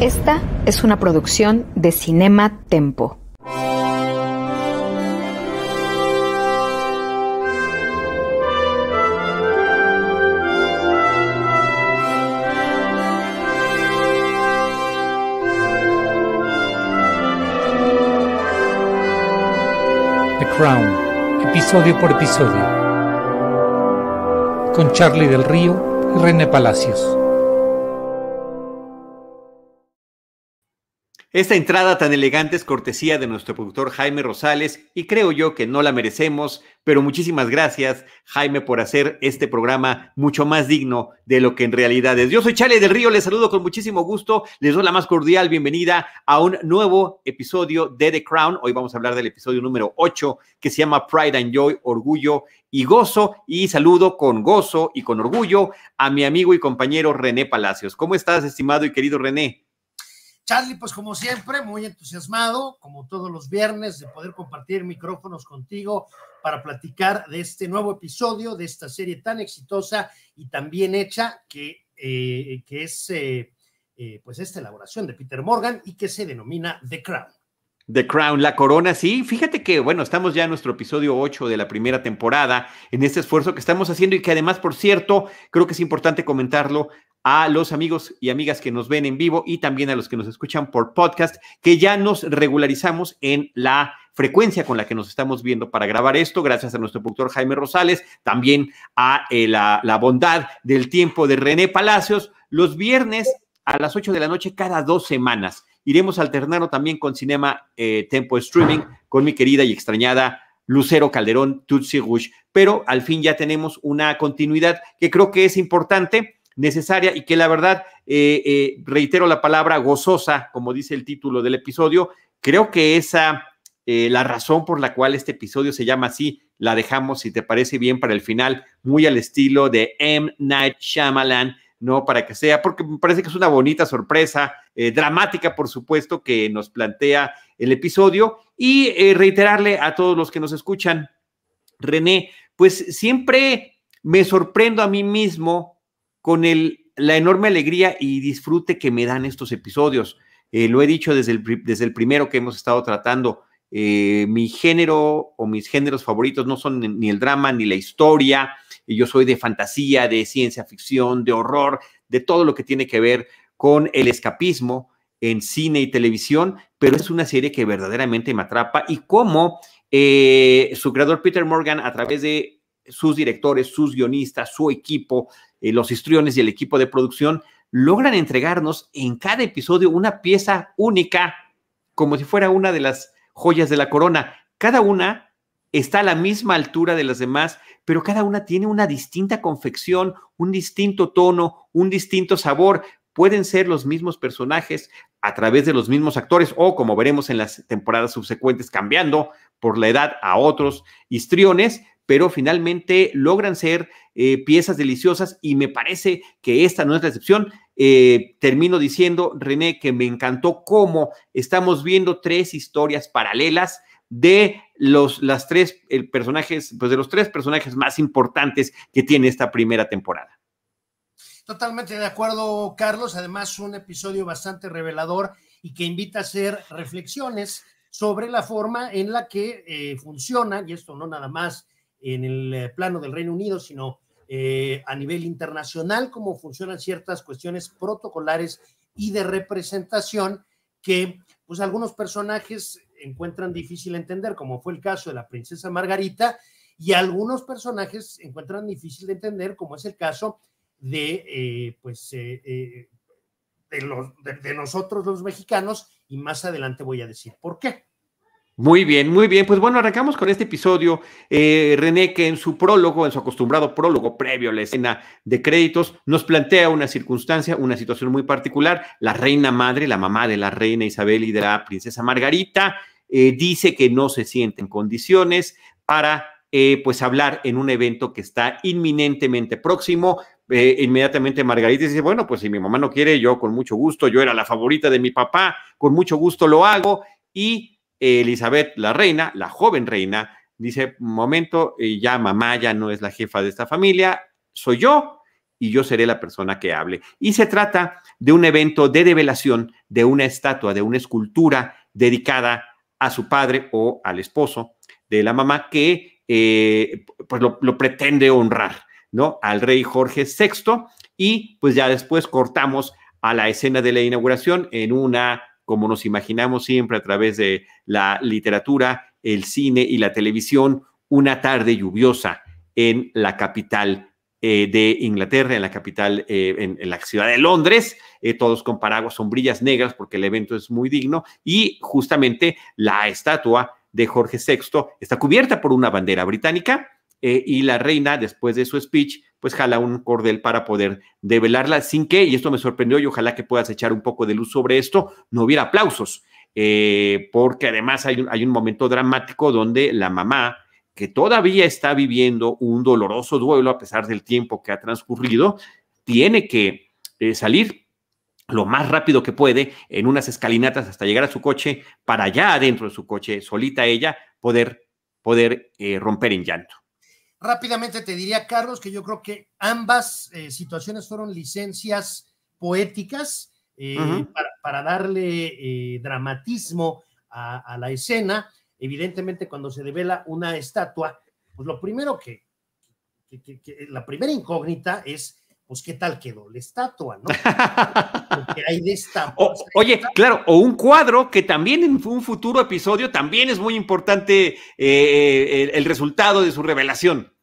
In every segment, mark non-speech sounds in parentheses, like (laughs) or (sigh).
Esta es una producción de Cinema Tempo. The Crown, episodio por episodio, con Charlie del Río y René Palacios. Esta entrada tan elegante es cortesía de nuestro productor Jaime Rosales y creo yo que no la merecemos, pero muchísimas gracias Jaime por hacer este programa mucho más digno de lo que en realidad es. Yo soy Chale del Río, les saludo con muchísimo gusto, les doy la más cordial bienvenida a un nuevo episodio de The Crown. Hoy vamos a hablar del episodio número 8 que se llama Pride and Joy, Orgullo y Gozo y saludo con gozo y con orgullo a mi amigo y compañero René Palacios. ¿Cómo estás, estimado y querido René? Charlie, pues como siempre, muy entusiasmado, como todos los viernes, de poder compartir micrófonos contigo para platicar de este nuevo episodio, de esta serie tan exitosa y tan bien hecha que, eh, que es eh, eh, pues esta elaboración de Peter Morgan y que se denomina The Crown. The Crown, la corona, sí. Fíjate que, bueno, estamos ya en nuestro episodio 8 de la primera temporada, en este esfuerzo que estamos haciendo y que además, por cierto, creo que es importante comentarlo, a los amigos y amigas que nos ven en vivo y también a los que nos escuchan por podcast, que ya nos regularizamos en la frecuencia con la que nos estamos viendo para grabar esto, gracias a nuestro productor Jaime Rosales, también a eh, la, la bondad del tiempo de René Palacios, los viernes a las 8 de la noche cada dos semanas. Iremos alternando también con Cinema eh, Tempo Streaming con mi querida y extrañada Lucero Calderón Tutsi Rush, pero al fin ya tenemos una continuidad que creo que es importante necesaria y que la verdad, eh, eh, reitero la palabra gozosa, como dice el título del episodio, creo que esa, eh, la razón por la cual este episodio se llama así, la dejamos, si te parece bien, para el final, muy al estilo de M. Night Shyamalan, ¿no? Para que sea, porque me parece que es una bonita sorpresa, dramática, por supuesto, que nos plantea el episodio. Y reiterarle a todos los que nos escuchan, René, pues siempre me sorprendo a mí mismo con la enorme alegría y disfrute que me dan estos episodios. Eh, lo he dicho desde el, desde el primero que hemos estado tratando. Eh, mi género o mis géneros favoritos no son ni el drama ni la historia. Yo soy de fantasía, de ciencia ficción, de horror, de todo lo que tiene que ver con el escapismo en cine y televisión, pero es una serie que verdaderamente me atrapa y como eh, su creador Peter Morgan a través de sus directores, sus guionistas, su equipo, eh, los histriones y el equipo de producción logran entregarnos en cada episodio una pieza única, como si fuera una de las joyas de la corona. Cada una está a la misma altura de las demás, pero cada una tiene una distinta confección, un distinto tono, un distinto sabor. Pueden ser los mismos personajes a través de los mismos actores o, como veremos en las temporadas subsecuentes, cambiando por la edad a otros histriones, pero finalmente logran ser eh, piezas deliciosas y me parece que esta no es la excepción. Eh, termino diciendo, René, que me encantó cómo estamos viendo tres historias paralelas de los las tres personajes, pues de los tres personajes más importantes que tiene esta primera temporada. Totalmente de acuerdo, Carlos. Además, un episodio bastante revelador y que invita a hacer reflexiones sobre la forma en la que eh, funciona, y esto no nada más en el eh, plano del Reino Unido, sino eh, a nivel internacional, cómo funcionan ciertas cuestiones protocolares y de representación que pues algunos personajes encuentran difícil entender, como fue el caso de la princesa Margarita, y algunos personajes encuentran difícil de entender, como es el caso de, eh, pues, de, los, de nosotros los mexicanos, y más adelante voy a decir por qué. Muy bien, muy bien. Pues bueno, arrancamos con este episodio. Eh, René, que en su prólogo, en su acostumbrado prólogo previo a la escena de créditos, nos plantea una circunstancia, una situación muy particular. La reina madre, la mamá de la reina Isabel y de la princesa Margarita, eh, dice que no se siente en condiciones para eh, pues hablar en un evento que está inminentemente próximo. inmediatamente Margarita dice, bueno, pues si mi mamá no quiere, yo con mucho gusto, yo era la favorita de mi papá, con mucho gusto lo hago. Y Elizabeth, la reina, la joven reina, dice, momento, eh, ya mamá ya no es la jefa de esta familia, soy yo y yo seré la persona que hable. Y se trata de un evento de develación de una estatua, de una escultura dedicada a su padre o al esposo de la mamá que eh, pues lo, lo, pretende honrar, ¿no? Al rey Jorge VI y pues ya después cortamos a la escena de la inauguración en una, como nos imaginamos siempre a través de la literatura, el cine y la televisión, una tarde lluviosa en la capital eh, de Inglaterra, en la capital, eh, en, la ciudad de Londres, eh, todos con paraguas, sombrillas negras, porque el evento es muy digno, y justamente la estatua de Jorge VI está cubierta por una bandera británica, y la reina, después de su speech, pues jala un cordel para poder develarla sin que, y esto me sorprendió, y ojalá que puedas echar un poco de luz sobre esto, no hubiera aplausos, porque además hay un, hay un momento dramático donde la mamá, que todavía está viviendo un doloroso duelo a pesar del tiempo que ha transcurrido, tiene que eh, salir lo más rápido que puede en unas escalinatas hasta llegar a su coche, para allá adentro de su coche, solita ella, poder, poder eh, romper en llanto. Rápidamente te diría, Carlos, que yo creo que ambas eh, situaciones fueron licencias poéticas eh, uh -huh. para, para, darle eh, dramatismo a, a, la escena evidentemente cuando se devela una estatua, pues lo primero que, que, que, que la primera incógnita es, pues qué tal quedó la estatua, ¿no? (laughs) Porque hay de esta... O, oye, estatua. claro, o un cuadro que también en un futuro episodio también es muy importante eh, el, el, resultado de su revelación.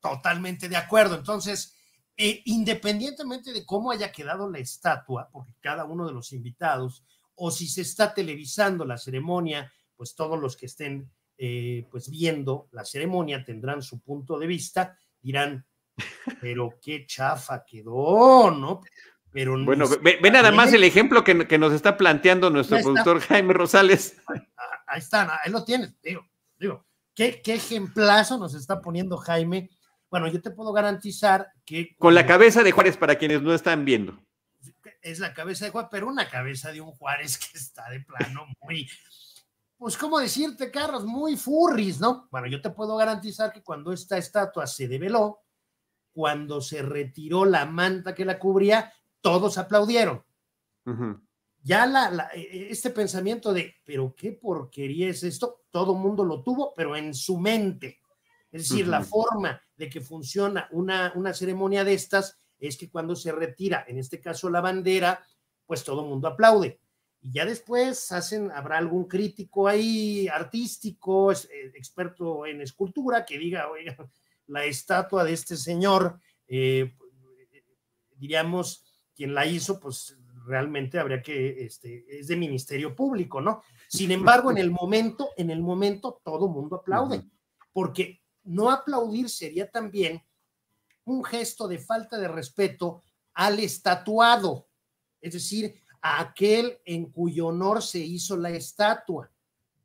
Totalmente de acuerdo. Entonces, eh, independientemente de cómo haya quedado la estatua, porque cada uno de los invitados, o si se está televisando la ceremonia, pues todos los que estén eh, pues viendo la ceremonia tendrán su punto de vista, dirán, pero qué chafa quedó, ¿no? Pero bueno, ve, ve, nada más el ejemplo que, que, nos está planteando nuestro productor Jaime Rosales. Ahí está, ahí lo tienes, digo, digo, ¿qué, qué ejemplazo nos está poniendo Jaime. Bueno, yo te puedo garantizar que... Con la cabeza de Juárez para quienes no están viendo. Es la cabeza de Juárez, pero una cabeza de un Juárez que está de plano muy, pues, ¿cómo decirte, Carlos? Muy furris, ¿no? Bueno, yo te puedo garantizar que cuando esta estatua se develó, cuando se retiró la manta que la cubría, todos aplaudieron. Uh -huh. Ya la, la, e, e, este pensamiento de, pero qué porquería es esto, todo mundo lo tuvo, pero en su mente. Es decir, uh -huh. la forma de que funciona una, una ceremonia de estas es que cuando se retira, en este caso la bandera, pues todo mundo aplaude y ya después hacen, habrá algún crítico ahí artístico, eh, experto en escultura, que diga, oiga, la estatua de este señor, eh, diríamos, quien la hizo, pues realmente habría que, este, es de ministerio público, ¿no? Sin embargo, en el momento, en el momento, todo mundo aplaude, porque no aplaudir sería también un gesto de falta de respeto al estatuado, es decir, a aquel en cuyo honor se hizo la estatua.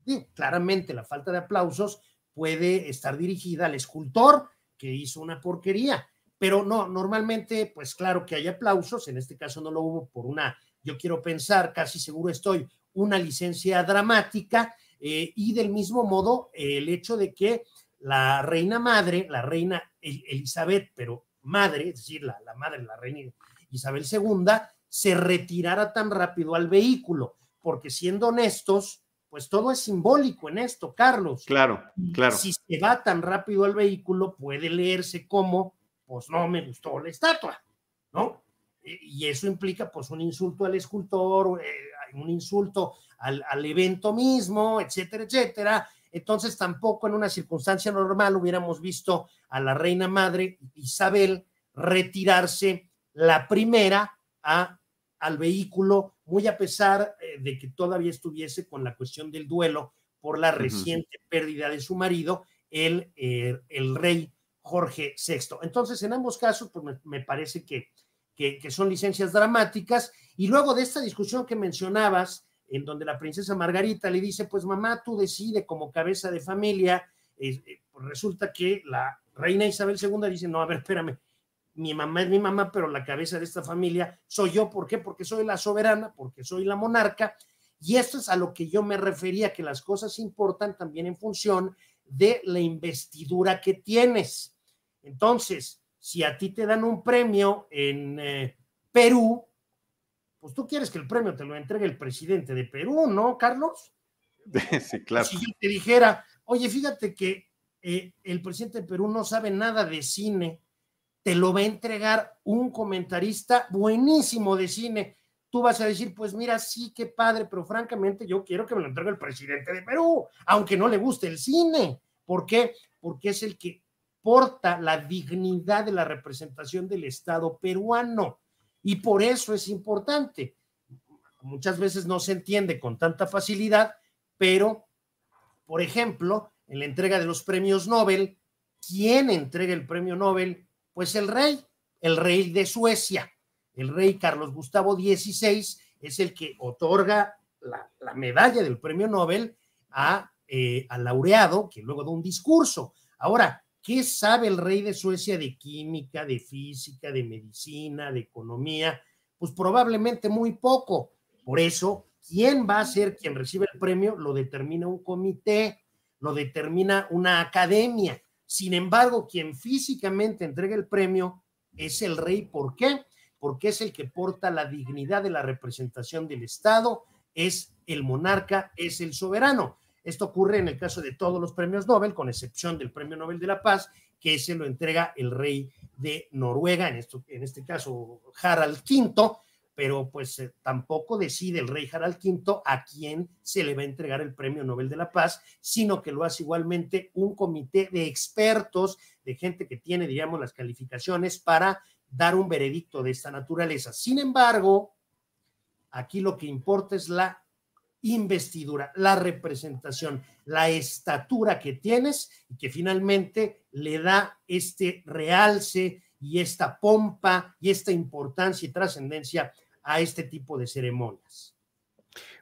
Y claramente la falta de aplausos puede estar dirigida al escultor que hizo una porquería, pero no, normalmente, pues claro que hay aplausos, en este caso no lo hubo por una, yo quiero pensar, casi seguro estoy, una licencia dramática eh, y del mismo modo el hecho de que la reina madre, la reina Elizabeth, pero madre, es decir, la, la madre, la reina Isabel II, se retirara tan rápido al vehículo, porque siendo honestos, pues todo es simbólico en esto, Carlos. Claro, claro. Si se va tan rápido al vehículo, puede leerse como, pues no me gustó la estatua, ¿no? Y eso implica, pues, un insulto al escultor, eh, un insulto al, al evento mismo, etcétera, etcétera. Entonces, tampoco en una circunstancia normal hubiéramos visto a la reina madre Isabel retirarse la primera a al vehículo, muy a pesar eh, de que todavía estuviese con la cuestión del duelo por la reciente uh -huh. pérdida de su marido, el, eh, el rey Jorge VI. Entonces, en ambos casos, pues me, me parece que, que, que, son licencias dramáticas. Y luego de esta discusión que mencionabas, en donde la princesa Margarita le dice, pues mamá, tú decide como cabeza de familia, eh, pues resulta que la reina Isabel II dice, no, a ver, espérame, mi mamá es mi mamá, pero la cabeza de esta familia soy yo. ¿Por qué? Porque soy la soberana, porque soy la monarca. Y esto es a lo que yo me refería, que las cosas importan también en función de la investidura que tienes. Entonces, si a ti te dan un premio en eh, Perú, pues tú quieres que el premio te lo entregue el presidente de Perú, ¿no, Carlos? (laughs) Sí, claro. Si yo te dijera, oye, fíjate que eh, el presidente de Perú no sabe nada de cine, te lo va a entregar un comentarista buenísimo de cine. Tú vas a decir, pues mira, sí, qué padre, pero francamente yo quiero que me lo entregue el presidente de Perú, aunque no le guste el cine. ¿Por qué? Porque es el que porta la dignidad de la representación del Estado peruano. Y por eso es importante. Muchas veces no se entiende con tanta facilidad, pero, por ejemplo, en la entrega de los premios Nobel, ¿quién entrega el premio Nobel? Pues el rey, el rey de Suecia. El rey Carlos Gustavo XVI es el que otorga la, la medalla del premio Nobel a, eh, al laureado, que luego da un discurso. Ahora, ¿Qué sabe el rey de Suecia de química, de física, de medicina, de economía? Pues probablemente muy poco. Por eso, ¿quién va a ser quien recibe el premio? Lo determina un comité, lo determina una academia. Sin embargo, quien físicamente entrega el premio es el rey. ¿Por qué? Porque es el que porta la dignidad de la representación del Estado, es el monarca, es el soberano. Esto ocurre en el caso de todos los premios Nobel, con excepción del Premio Nobel de la Paz, que se lo entrega el rey de Noruega, en, esto, en este caso Harald V, pero pues eh, tampoco decide el rey Harald V a quién se le va a entregar el Premio Nobel de la Paz, sino que lo hace igualmente un comité de expertos, de gente que tiene, digamos, las calificaciones para dar un veredicto de esta naturaleza. Sin embargo, aquí lo que importa es la investidura, la representación, la estatura que tienes y que finalmente le da este realce y esta pompa y esta importancia y trascendencia a este tipo de ceremonias.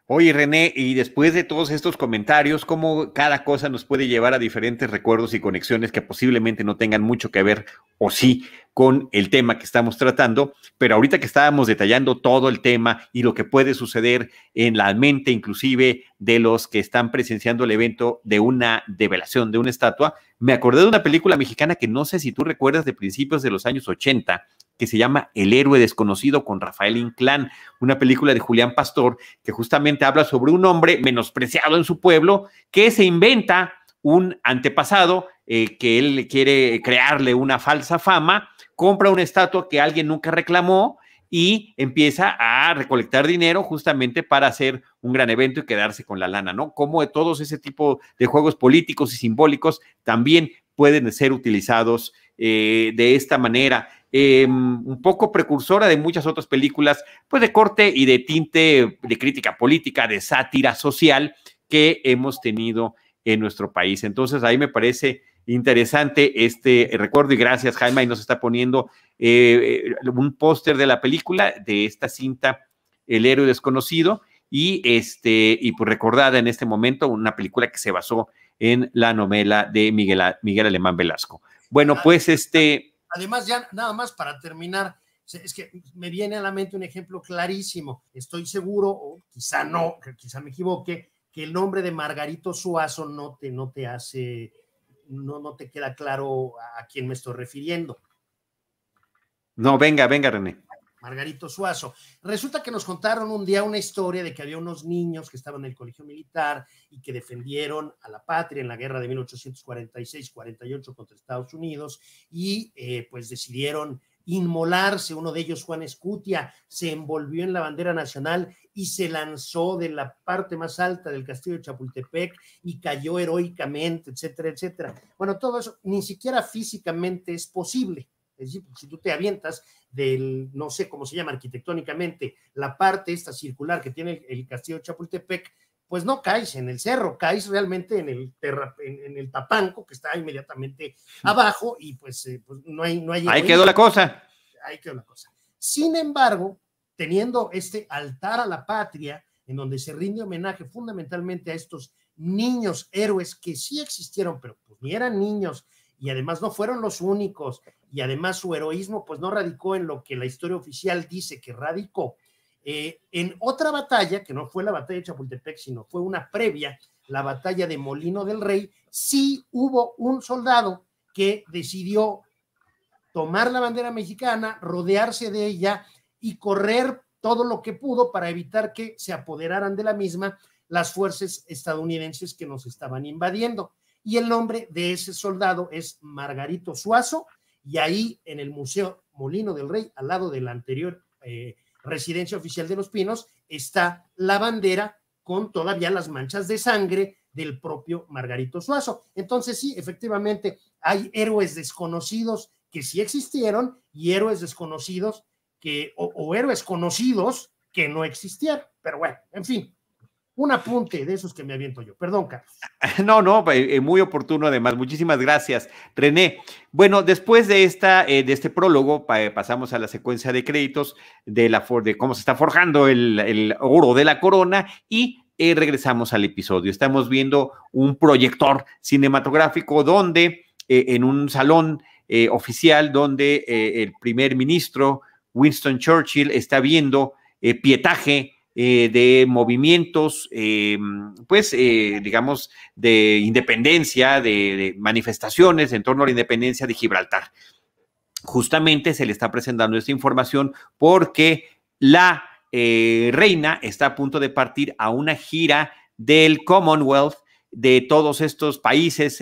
Oye, René, y después de todos estos comentarios, ¿cómo cada cosa nos puede llevar a diferentes recuerdos y conexiones que posiblemente no tengan mucho que ver o sí con el tema que estamos tratando? Pero ahorita que estábamos detallando todo el tema y lo que puede suceder en la mente inclusive de los que están presenciando el evento de una develación de una estatua, me acordé de una película mexicana que no sé si tú recuerdas de principios de los años 80, que se llama El héroe desconocido con Rafael Inclán, una película de Julián Pastor que justamente habla sobre un hombre menospreciado en su pueblo que se inventa un antepasado eh, que él quiere crearle una falsa fama, compra una estatua que alguien nunca reclamó y empieza a recolectar dinero justamente para hacer un gran evento y quedarse con la lana, ¿no? Como todos ese tipo de juegos políticos y simbólicos también pueden ser utilizados eh, de esta manera. Eh, un poco precursora de muchas otras películas, pues de corte y de tinte de crítica política, de sátira social que hemos tenido en nuestro país. Entonces, ahí me parece interesante este recuerdo y gracias Jaime, ahí nos está poniendo eh, un póster de la película, de esta cinta, El héroe desconocido, y este, y pues recordada en este momento, una película que se basó en la novela de Miguel, Miguel Alemán Velasco. Bueno, pues este Además, ya nada más para terminar, es que me viene a la mente un ejemplo clarísimo. Estoy seguro, o quizá no, quizá me equivoque, que el nombre de Margarito Suazo no te, no te hace, no, no te queda claro a quién me estoy refiriendo. No, venga, venga, René. Margarito Suazo. Resulta que nos contaron un día una historia de que había unos niños que estaban en el colegio militar y que defendieron a la patria en la guerra de 1846-48 contra Estados Unidos y eh, pues decidieron inmolarse. Uno de ellos, Juan Escutia, se envolvió en la bandera nacional y se lanzó de la parte más alta del castillo de Chapultepec y cayó heroicamente, etcétera, etcétera. Bueno, todo eso ni siquiera físicamente es posible. Es decir, si tú te avientas del, no sé cómo se llama arquitectónicamente, la parte esta circular que tiene el, castillo de Chapultepec, pues no caes en el cerro, caes realmente en el, en, el tapanco que está inmediatamente abajo y pues, eh, pues no hay... No hay ahí quedó la cosa. Ahí quedó la cosa. Sin embargo, teniendo este altar a la patria, en donde se rinde homenaje fundamentalmente a estos niños héroes que sí existieron, pero pues ni eran niños y además no fueron los únicos y además su heroísmo pues no radicó en lo que la historia oficial dice que radicó. Eh, en otra batalla, que no fue la batalla de Chapultepec, sino fue una previa, la batalla de Molino del Rey, sí hubo un soldado que decidió tomar la bandera mexicana, rodearse de ella y correr todo lo que pudo para evitar que se apoderaran de la misma las fuerzas estadounidenses que nos estaban invadiendo. Y el nombre de ese soldado es Margarito Suazo, y ahí en el Museo Molino del Rey, al lado de la anterior eh, residencia oficial de los Pinos, está la bandera con todavía las manchas de sangre del propio Margarito Suazo. Entonces sí, efectivamente, hay héroes desconocidos que sí existieron y héroes desconocidos que, o, héroes conocidos que no existieron. Pero bueno, en fin, un apunte de esos que me aviento yo. Perdón, Carlos. (laughs) No, no, eh, eh, muy oportuno además. Muchísimas gracias, René. Bueno, después de, esta, eh, de este prólogo, pasamos a la secuencia de créditos de, la, de cómo se está forjando el, el oro de la corona y regresamos al episodio. Estamos viendo un proyector cinematográfico donde, en un salón oficial, donde el primer ministro Winston Churchill está viendo pietaje eh, de movimientos, eh, pues, eh, digamos, de independencia, de, manifestaciones en torno a la independencia de Gibraltar. Justamente se le está presentando esta información porque la reina está a punto de partir a una gira del Commonwealth de todos estos países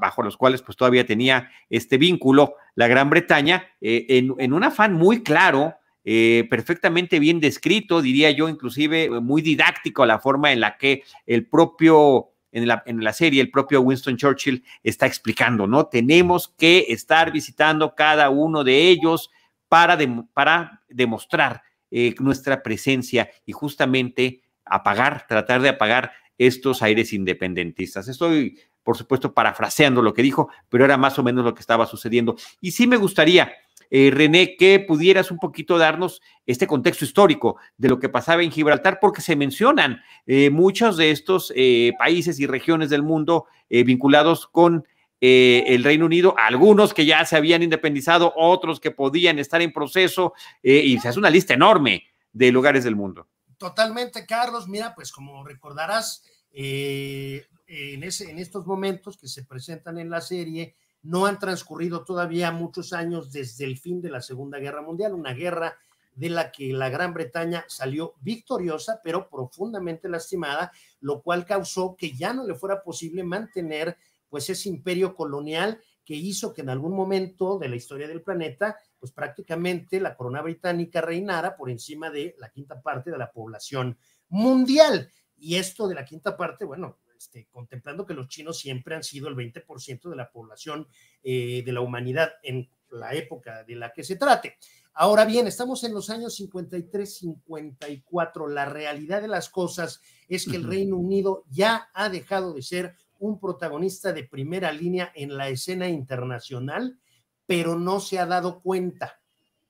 bajo los cuales pues todavía tenía este vínculo la Gran Bretaña en, en un afán muy claro eh, perfectamente bien descrito, diría yo, inclusive eh, muy didáctico la forma en la que el propio, en la, en la serie, el propio Winston Churchill está explicando, ¿no? Tenemos que estar visitando cada uno de ellos para, para demostrar eh, nuestra presencia y justamente apagar, tratar de apagar estos aires independentistas. Estoy, por supuesto, parafraseando lo que dijo, pero era más o menos lo que estaba sucediendo. Y sí me gustaría eh, René, que pudieras un poquito darnos este contexto histórico de lo que pasaba en Gibraltar, porque se mencionan eh, muchos de estos eh, países y regiones del mundo vinculados con el Reino Unido, algunos que ya se habían independizado, otros que podían estar en proceso, y se hace una lista enorme de lugares del mundo. Totalmente, Carlos. Mira, pues como recordarás, en, ese, en estos momentos que se presentan en la serie, no han transcurrido todavía muchos años desde el fin de la Segunda Guerra Mundial, una guerra de la que la Gran Bretaña salió victoriosa, pero profundamente lastimada, lo cual causó que ya no le fuera posible mantener pues ese imperio colonial que hizo que en algún momento de la historia del planeta, pues prácticamente la corona británica reinara por encima de la quinta parte de la población mundial. Y esto de la quinta parte, bueno, este, contemplando que los chinos siempre han sido el 20% de la población eh, de la humanidad en la época de la que se trate. Ahora bien, estamos en los años 53-54. La realidad de las cosas es que el Reino Unido ya ha dejado de ser un protagonista de primera línea en la escena internacional, pero no se ha dado cuenta.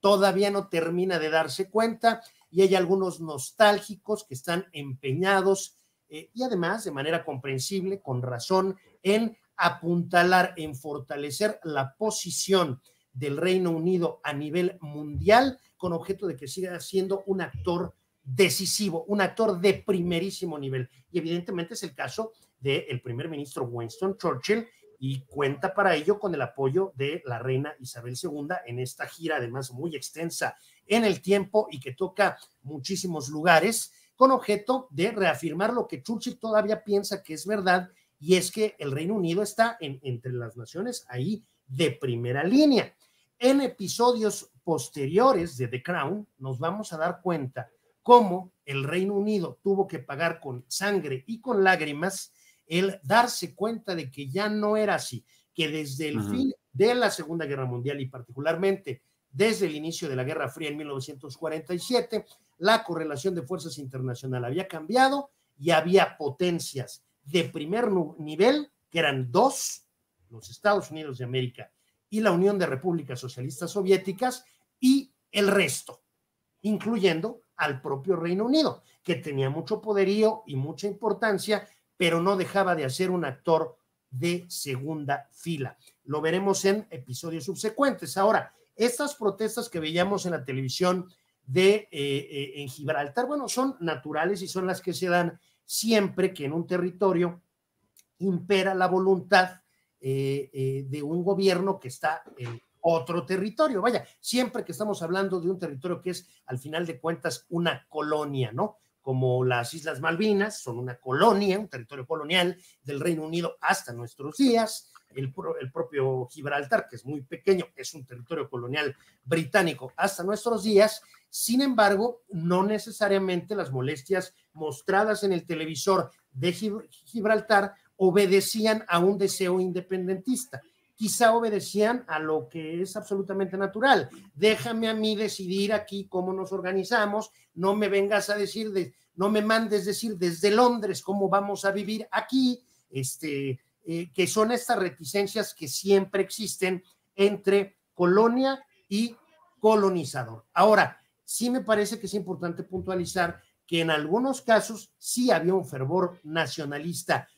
Todavía no termina de darse cuenta y hay algunos nostálgicos que están empeñados eh, y además de manera comprensible, con razón, en apuntalar, en fortalecer la posición del Reino Unido a nivel mundial con objeto de que siga siendo un actor decisivo, un actor de primerísimo nivel. Y evidentemente es el caso del primer ministro Winston Churchill y cuenta para ello con el apoyo de la reina Isabel II en esta gira, además muy extensa en el tiempo y que toca muchísimos lugares con objeto de reafirmar lo que Churchill todavía piensa que es verdad, y es que el Reino Unido está entre las naciones ahí de primera línea. En episodios posteriores de The Crown nos vamos a dar cuenta cómo el Reino Unido tuvo que pagar con sangre y con lágrimas el darse cuenta de que ya no era así, que desde el fin de la Segunda Guerra Mundial y particularmente desde el inicio de la Guerra Fría en 1947, la correlación de fuerzas internacional había cambiado y había potencias de primer nivel, que eran dos, los Estados Unidos de América y la Unión de Repúblicas Socialistas Soviéticas, y el resto, incluyendo al propio Reino Unido, que tenía mucho poderío y mucha importancia, pero no dejaba de ser un actor de segunda fila. Lo veremos en episodios subsecuentes. Ahora, estas protestas que veíamos en la televisión de eh, eh, en Gibraltar, bueno, son naturales y son las que se dan siempre que en un territorio impera la voluntad eh, de un gobierno que está en otro territorio. Vaya, siempre que estamos hablando de un territorio que es, al final de cuentas, una colonia, ¿no? Como las Islas Malvinas son una colonia, un territorio colonial del Reino Unido hasta nuestros días. El, propio Gibraltar, que es muy pequeño, es un territorio colonial británico hasta nuestros días. Sin embargo, no necesariamente las molestias mostradas en el televisor de Gibraltar obedecían a un deseo independentista quizá obedecían a lo que es absolutamente natural. Déjame a mí decidir aquí cómo nos organizamos, no me vengas a decir, de, no me mandes decir desde Londres cómo vamos a vivir aquí, este, eh, que son estas reticencias que siempre existen entre colonia y colonizador. Ahora, sí me parece que es importante puntualizar que en algunos casos sí había un fervor nacionalista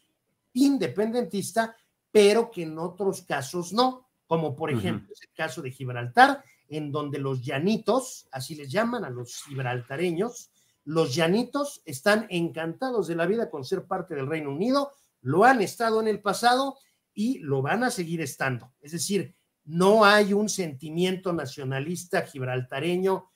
independentista, pero que en otros casos no, como por ejemplo el caso de Gibraltar, en donde los llanitos, así les llaman a los gibraltareños, los llanitos están encantados de la vida con ser parte del Reino Unido, lo han estado en el pasado y lo van a seguir estando. Es decir, no hay un sentimiento nacionalista gibraltareño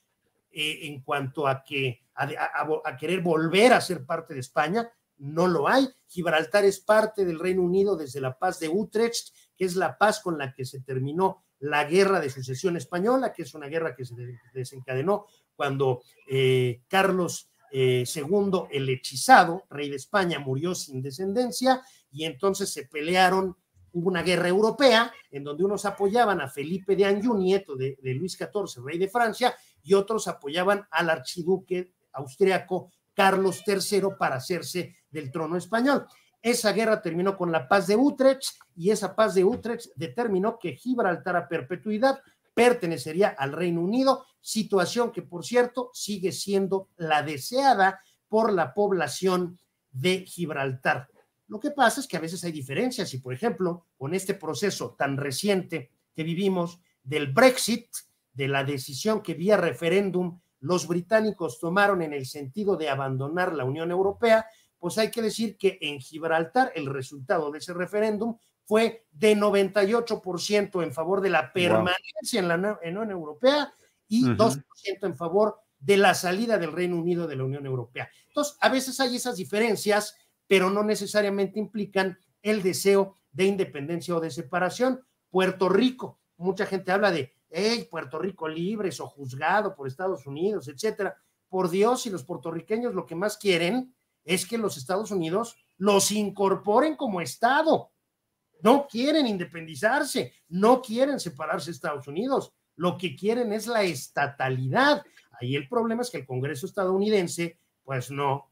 eh, en cuanto a que a, querer volver a ser parte de España, no lo hay. Gibraltar es parte del Reino Unido desde la paz de Utrecht, que es la paz con la que se terminó la guerra de sucesión española, que es una guerra que se desencadenó cuando eh, Carlos Eh, el hechizado, rey de España, murió sin descendencia y entonces se pelearon, hubo una guerra europea en donde unos apoyaban a Felipe de Anjou, nieto de, de Luis XIV, rey de Francia, y otros apoyaban al archiduque austriaco Carlos III para hacerse del trono español. Esa guerra terminó con la paz de Utrecht y esa paz de Utrecht determinó que Gibraltar a perpetuidad pertenecería al Reino Unido, situación que por cierto sigue siendo la deseada por la población de Gibraltar. Lo que pasa es que a veces hay diferencias y por ejemplo, con este proceso tan reciente que vivimos del Brexit, de la decisión que vía referéndum los británicos tomaron en el sentido de abandonar la Unión Europea, pues hay que decir que en Gibraltar el resultado de ese referéndum fue de 98% en favor de la permanencia en la Unión Europea y 2% en favor de la salida del Reino Unido de la Unión Europea. Entonces, a veces hay esas diferencias, pero no necesariamente implican el deseo de independencia o de separación. Puerto Rico, mucha gente habla de hey, Puerto Rico libres o juzgado por Estados Unidos, etcétera. Por Dios, y los puertorriqueños lo que más quieren es que los Estados Unidos los incorporen como Estado. No quieren independizarse, no quieren separarse de Estados Unidos, lo que quieren es la estatalidad. Ahí el problema es que el Congreso estadounidense, pues no,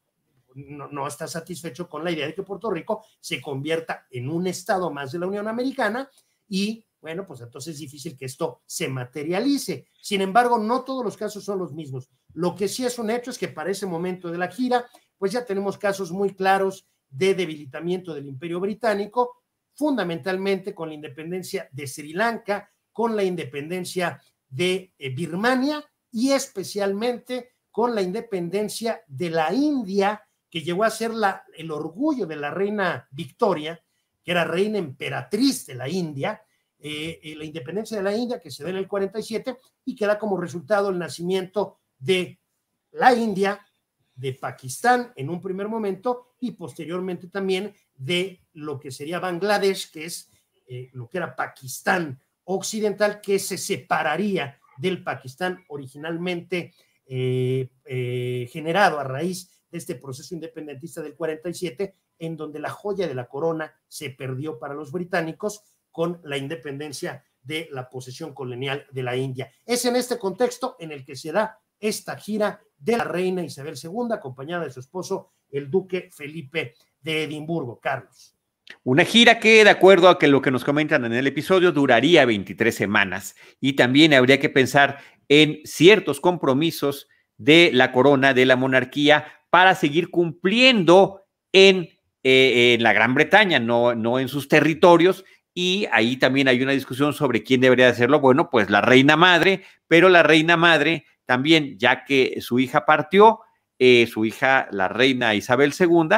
no, está satisfecho con la idea de que Puerto Rico se convierta en un Estado más de la Unión Americana y bueno, pues entonces es difícil que esto se materialice. Sin embargo, no todos los casos son los mismos. Lo que sí es un hecho es que para ese momento de la gira, pues ya tenemos casos muy claros de debilitamiento del imperio británico, fundamentalmente con la independencia de Sri Lanka, con la independencia de eh, Birmania y especialmente con la independencia de la India, que llegó a ser la, el orgullo de la reina Victoria, que era reina emperatriz de la India, eh, eh, la independencia de la India, que se da en el 47 y que da como resultado el nacimiento de la India, de Pakistán en un primer momento y posteriormente también de lo que sería Bangladesh, que es lo que era Pakistán occidental, que se separaría del Pakistán originalmente generado a raíz de este proceso independentista del 47, en donde la joya de la corona se perdió para los británicos con la independencia de la posesión colonial de la India. Es en este contexto en el que se da esta gira de la reina Isabel II, acompañada de su esposo, el duque Felipe de Edimburgo. Carlos. Una gira que, de acuerdo a que lo que nos comentan en el episodio, duraría 23 semanas y también habría que pensar en ciertos compromisos de la corona, de la monarquía, para seguir cumpliendo en, eh, la Gran Bretaña, no, no en sus territorios, y ahí también hay una discusión sobre quién debería hacerlo. Bueno, pues la reina madre, pero la reina madre también, ya que su hija partió, eh, su hija, la reina Isabel II,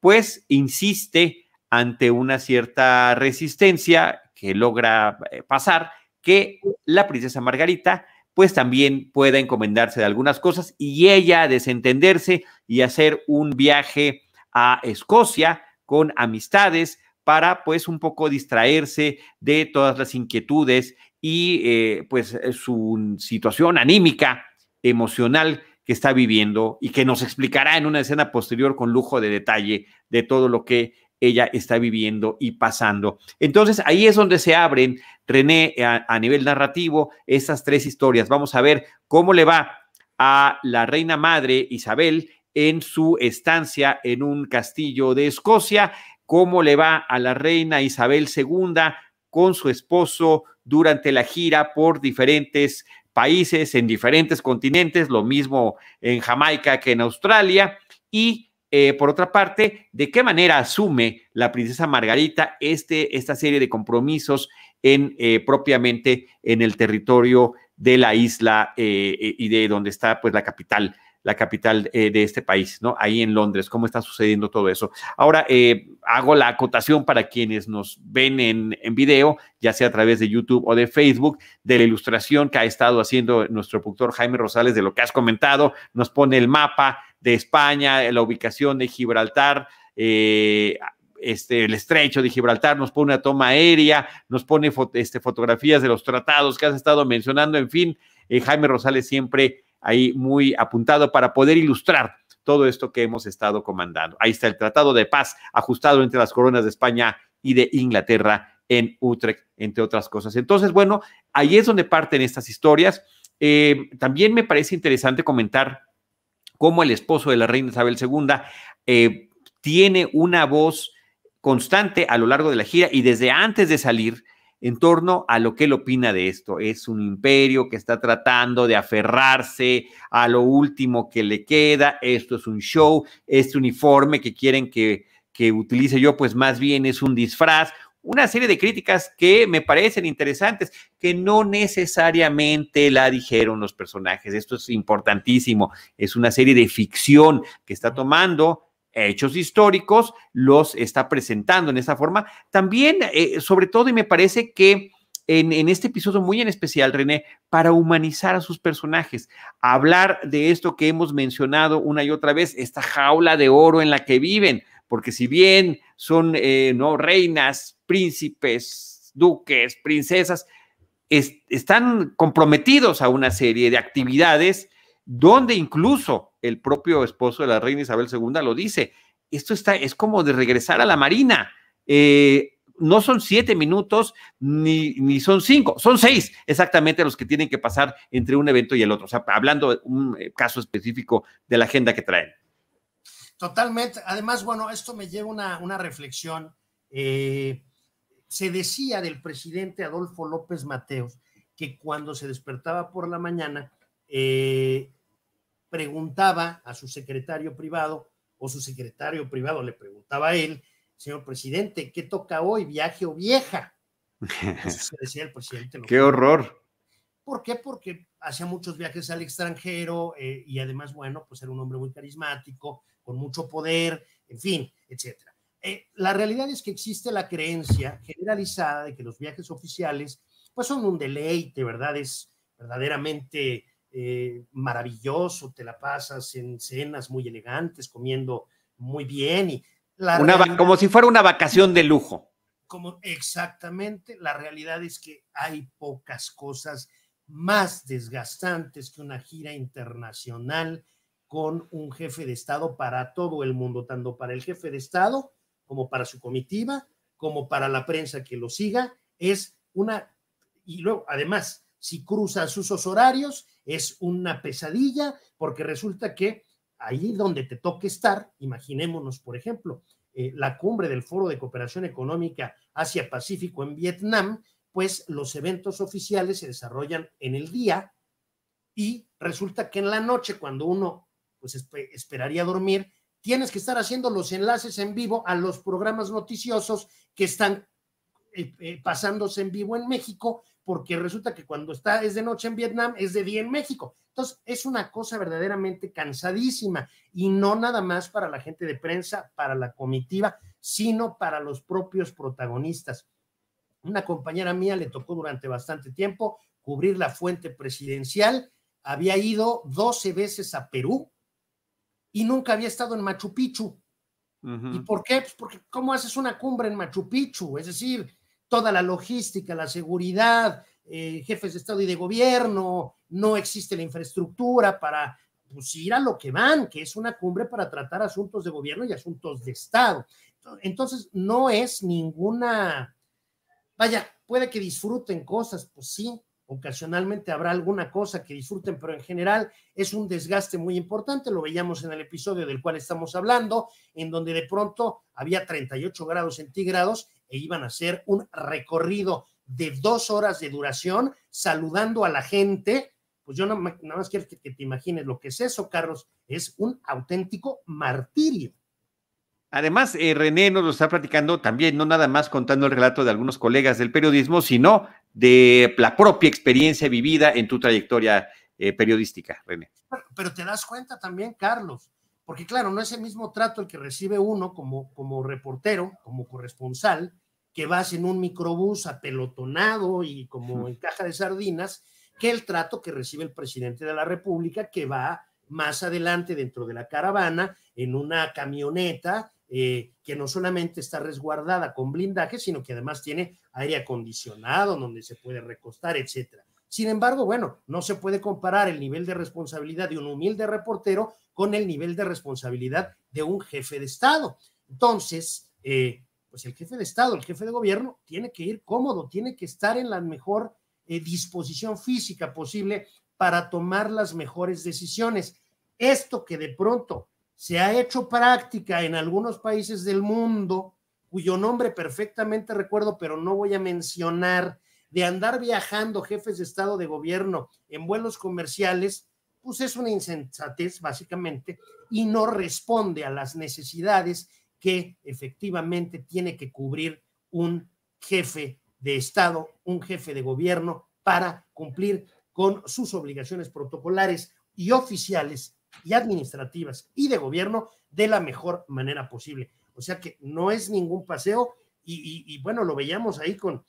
pues insiste ante una cierta resistencia que logra eh, pasar que la princesa Margarita pues también pueda encomendarse de algunas cosas y ella desentenderse y hacer un viaje a Escocia con amistades para pues un poco distraerse de todas las inquietudes y eh, pues su situación anímica, emocional que está viviendo y que nos explicará en una escena posterior con lujo de detalle de todo lo que ella está viviendo y pasando. Entonces ahí es donde se abren, René, a, nivel narrativo, estas tres historias. Vamos a ver cómo le va a la reina madre Isabel en su estancia en un castillo de Escocia, cómo le va a la reina Isabel II con su esposo durante la gira por diferentes países, en diferentes continentes, lo mismo en Jamaica que en Australia, y eh, por otra parte, de qué manera asume la princesa Margarita este, esta serie de compromisos en, eh, propiamente en el territorio de la isla eh, y de donde está pues la capital la capital de este país, ¿no? Ahí en Londres, cómo está sucediendo todo eso. Ahora, hago la acotación para quienes nos ven en, en, video, ya sea a través de YouTube o de Facebook, de la ilustración que ha estado haciendo nuestro productor Jaime Rosales de lo que has comentado, nos pone el mapa, de España, la ubicación de Gibraltar, eh, este, el estrecho de Gibraltar, nos pone una toma aérea, nos pone este, fotografías de los tratados que has estado mencionando, en fin, eh, Jaime Rosales siempre ahí muy apuntado para poder ilustrar todo esto que hemos estado comandando. Ahí está el Tratado de Paz ajustado entre las coronas de España y de Inglaterra en Utrecht, entre otras cosas. Entonces, bueno, ahí es donde parten estas historias. Eh, también me parece interesante comentar cómo el esposo de la reina Isabel II eh, tiene una voz constante a lo largo de la gira y desde antes de salir en torno a lo que él opina de esto. Es un imperio que está tratando de aferrarse a lo último que le queda. Esto es un show. Este uniforme que quieren que, que utilice yo, pues más bien es un disfraz una serie de críticas que me parecen interesantes, que no necesariamente la dijeron los personajes. Esto es importantísimo. Es una serie de ficción que está tomando hechos históricos, los está presentando en esa forma. También, eh, sobre todo, y me parece que en, en, este episodio muy en especial, René, para humanizar a sus personajes, hablar de esto que hemos mencionado una y otra vez, esta jaula de oro en la que viven, porque si bien son eh, no reinas, príncipes, duques, princesas, están comprometidos a una serie de actividades donde incluso el propio esposo de la reina Isabel II lo dice. Esto está, es como de regresar a la marina. Eh, no son siete minutos ni, ni, son cinco, son seis exactamente los que tienen que pasar entre un evento y el otro. O sea, hablando de un eh, caso específico de la agenda que traen. Totalmente. Además, bueno, esto me lleva una, una reflexión. Eh, se decía del presidente Adolfo López Mateos que cuando se despertaba por la mañana, eh, preguntaba a su secretario privado o su secretario privado le preguntaba a él, señor presidente, ¿qué toca hoy, viaje o vieja? Eso decía el presidente. (laughs) ¡Qué horror! ¿Por qué? Porque hacía muchos viajes al extranjero eh, y además, bueno, pues era un hombre muy carismático, con mucho poder, en fin, etcétera. Eh, la realidad es que existe la creencia generalizada de que los viajes oficiales pues son un deleite, ¿verdad? Es verdaderamente eh, maravilloso, te la pasas en cenas muy elegantes, comiendo muy bien y la como si fuera una vacación de lujo. Como exactamente, la realidad es que hay pocas cosas más desgastantes que una gira internacional con un jefe de Estado para todo el mundo, tanto para el jefe de Estado como para su comitiva, como para la prensa que lo siga. Es una, y luego, además, si cruza sus horarios, es una pesadilla, porque resulta que ahí donde te toque estar, imaginémonos, por ejemplo, eh, la cumbre del Foro de Cooperación Económica Asia-Pacífico en Vietnam, pues los eventos oficiales se desarrollan en el día y resulta que en la noche, cuando uno pues esperaría dormir, tienes que estar haciendo los enlaces en vivo a los programas noticiosos que están eh, eh, pasándose en vivo en México, porque resulta que cuando está es de noche en Vietnam, es de día en México. Entonces, es una cosa verdaderamente cansadísima y no nada más para la gente de prensa, para la comitiva, sino para los propios protagonistas. Una compañera mía le tocó durante bastante tiempo cubrir la fuente presidencial, había ido 12 veces a Perú y nunca había estado en Machu Picchu. ¿Y por qué? Pues porque ¿cómo haces una cumbre en Machu Picchu? Es decir, toda la logística, la seguridad, eh, jefes de Estado y de gobierno, no existe la infraestructura para pues, ir a lo que van, que es una cumbre para tratar asuntos de gobierno y asuntos de Estado. Entonces, no es ninguna, vaya, puede que disfruten cosas, pues sí, Ocasionalmente habrá alguna cosa que disfruten, pero en general es un desgaste muy importante. Lo veíamos en el episodio del cual estamos hablando, en donde de pronto había 38 grados centígrados e iban a hacer un recorrido de dos horas de duración saludando a la gente. Pues yo nada más quiero que te imagines lo que es eso, Carlos. Es un auténtico martirio. Además, eh, René nos lo está platicando también, no nada más contando el relato de algunos colegas del periodismo, sino de la propia experiencia vivida en tu trayectoria eh, periodística, René. Pero, te das cuenta también, Carlos, porque claro, no es el mismo trato el que recibe uno como, como reportero, como corresponsal, que vas en un microbús apelotonado y como en caja de sardinas, que el trato que recibe el presidente de la República, que va más adelante dentro de la caravana en una camioneta eh, que no solamente está resguardada con blindaje, sino que además tiene aire acondicionado, donde se puede recostar, etcétera. Sin embargo, bueno, no se puede comparar el nivel de responsabilidad de un humilde reportero con el nivel de responsabilidad de un jefe de Estado. Entonces, eh, pues el jefe de Estado, el jefe de gobierno, tiene que ir cómodo, tiene que estar en la mejor eh, disposición física posible para tomar las mejores decisiones. Esto que de pronto se ha hecho práctica en algunos países del mundo, cuyo nombre perfectamente recuerdo, pero no voy a mencionar, de andar viajando jefes de Estado de gobierno en vuelos comerciales, pues es una insensatez básicamente y no responde a las necesidades que efectivamente tiene que cubrir un jefe de Estado, un jefe de gobierno para cumplir con sus obligaciones protocolares y oficiales y administrativas y de gobierno de la mejor manera posible. O sea que no es ningún paseo y, bueno, lo veíamos ahí con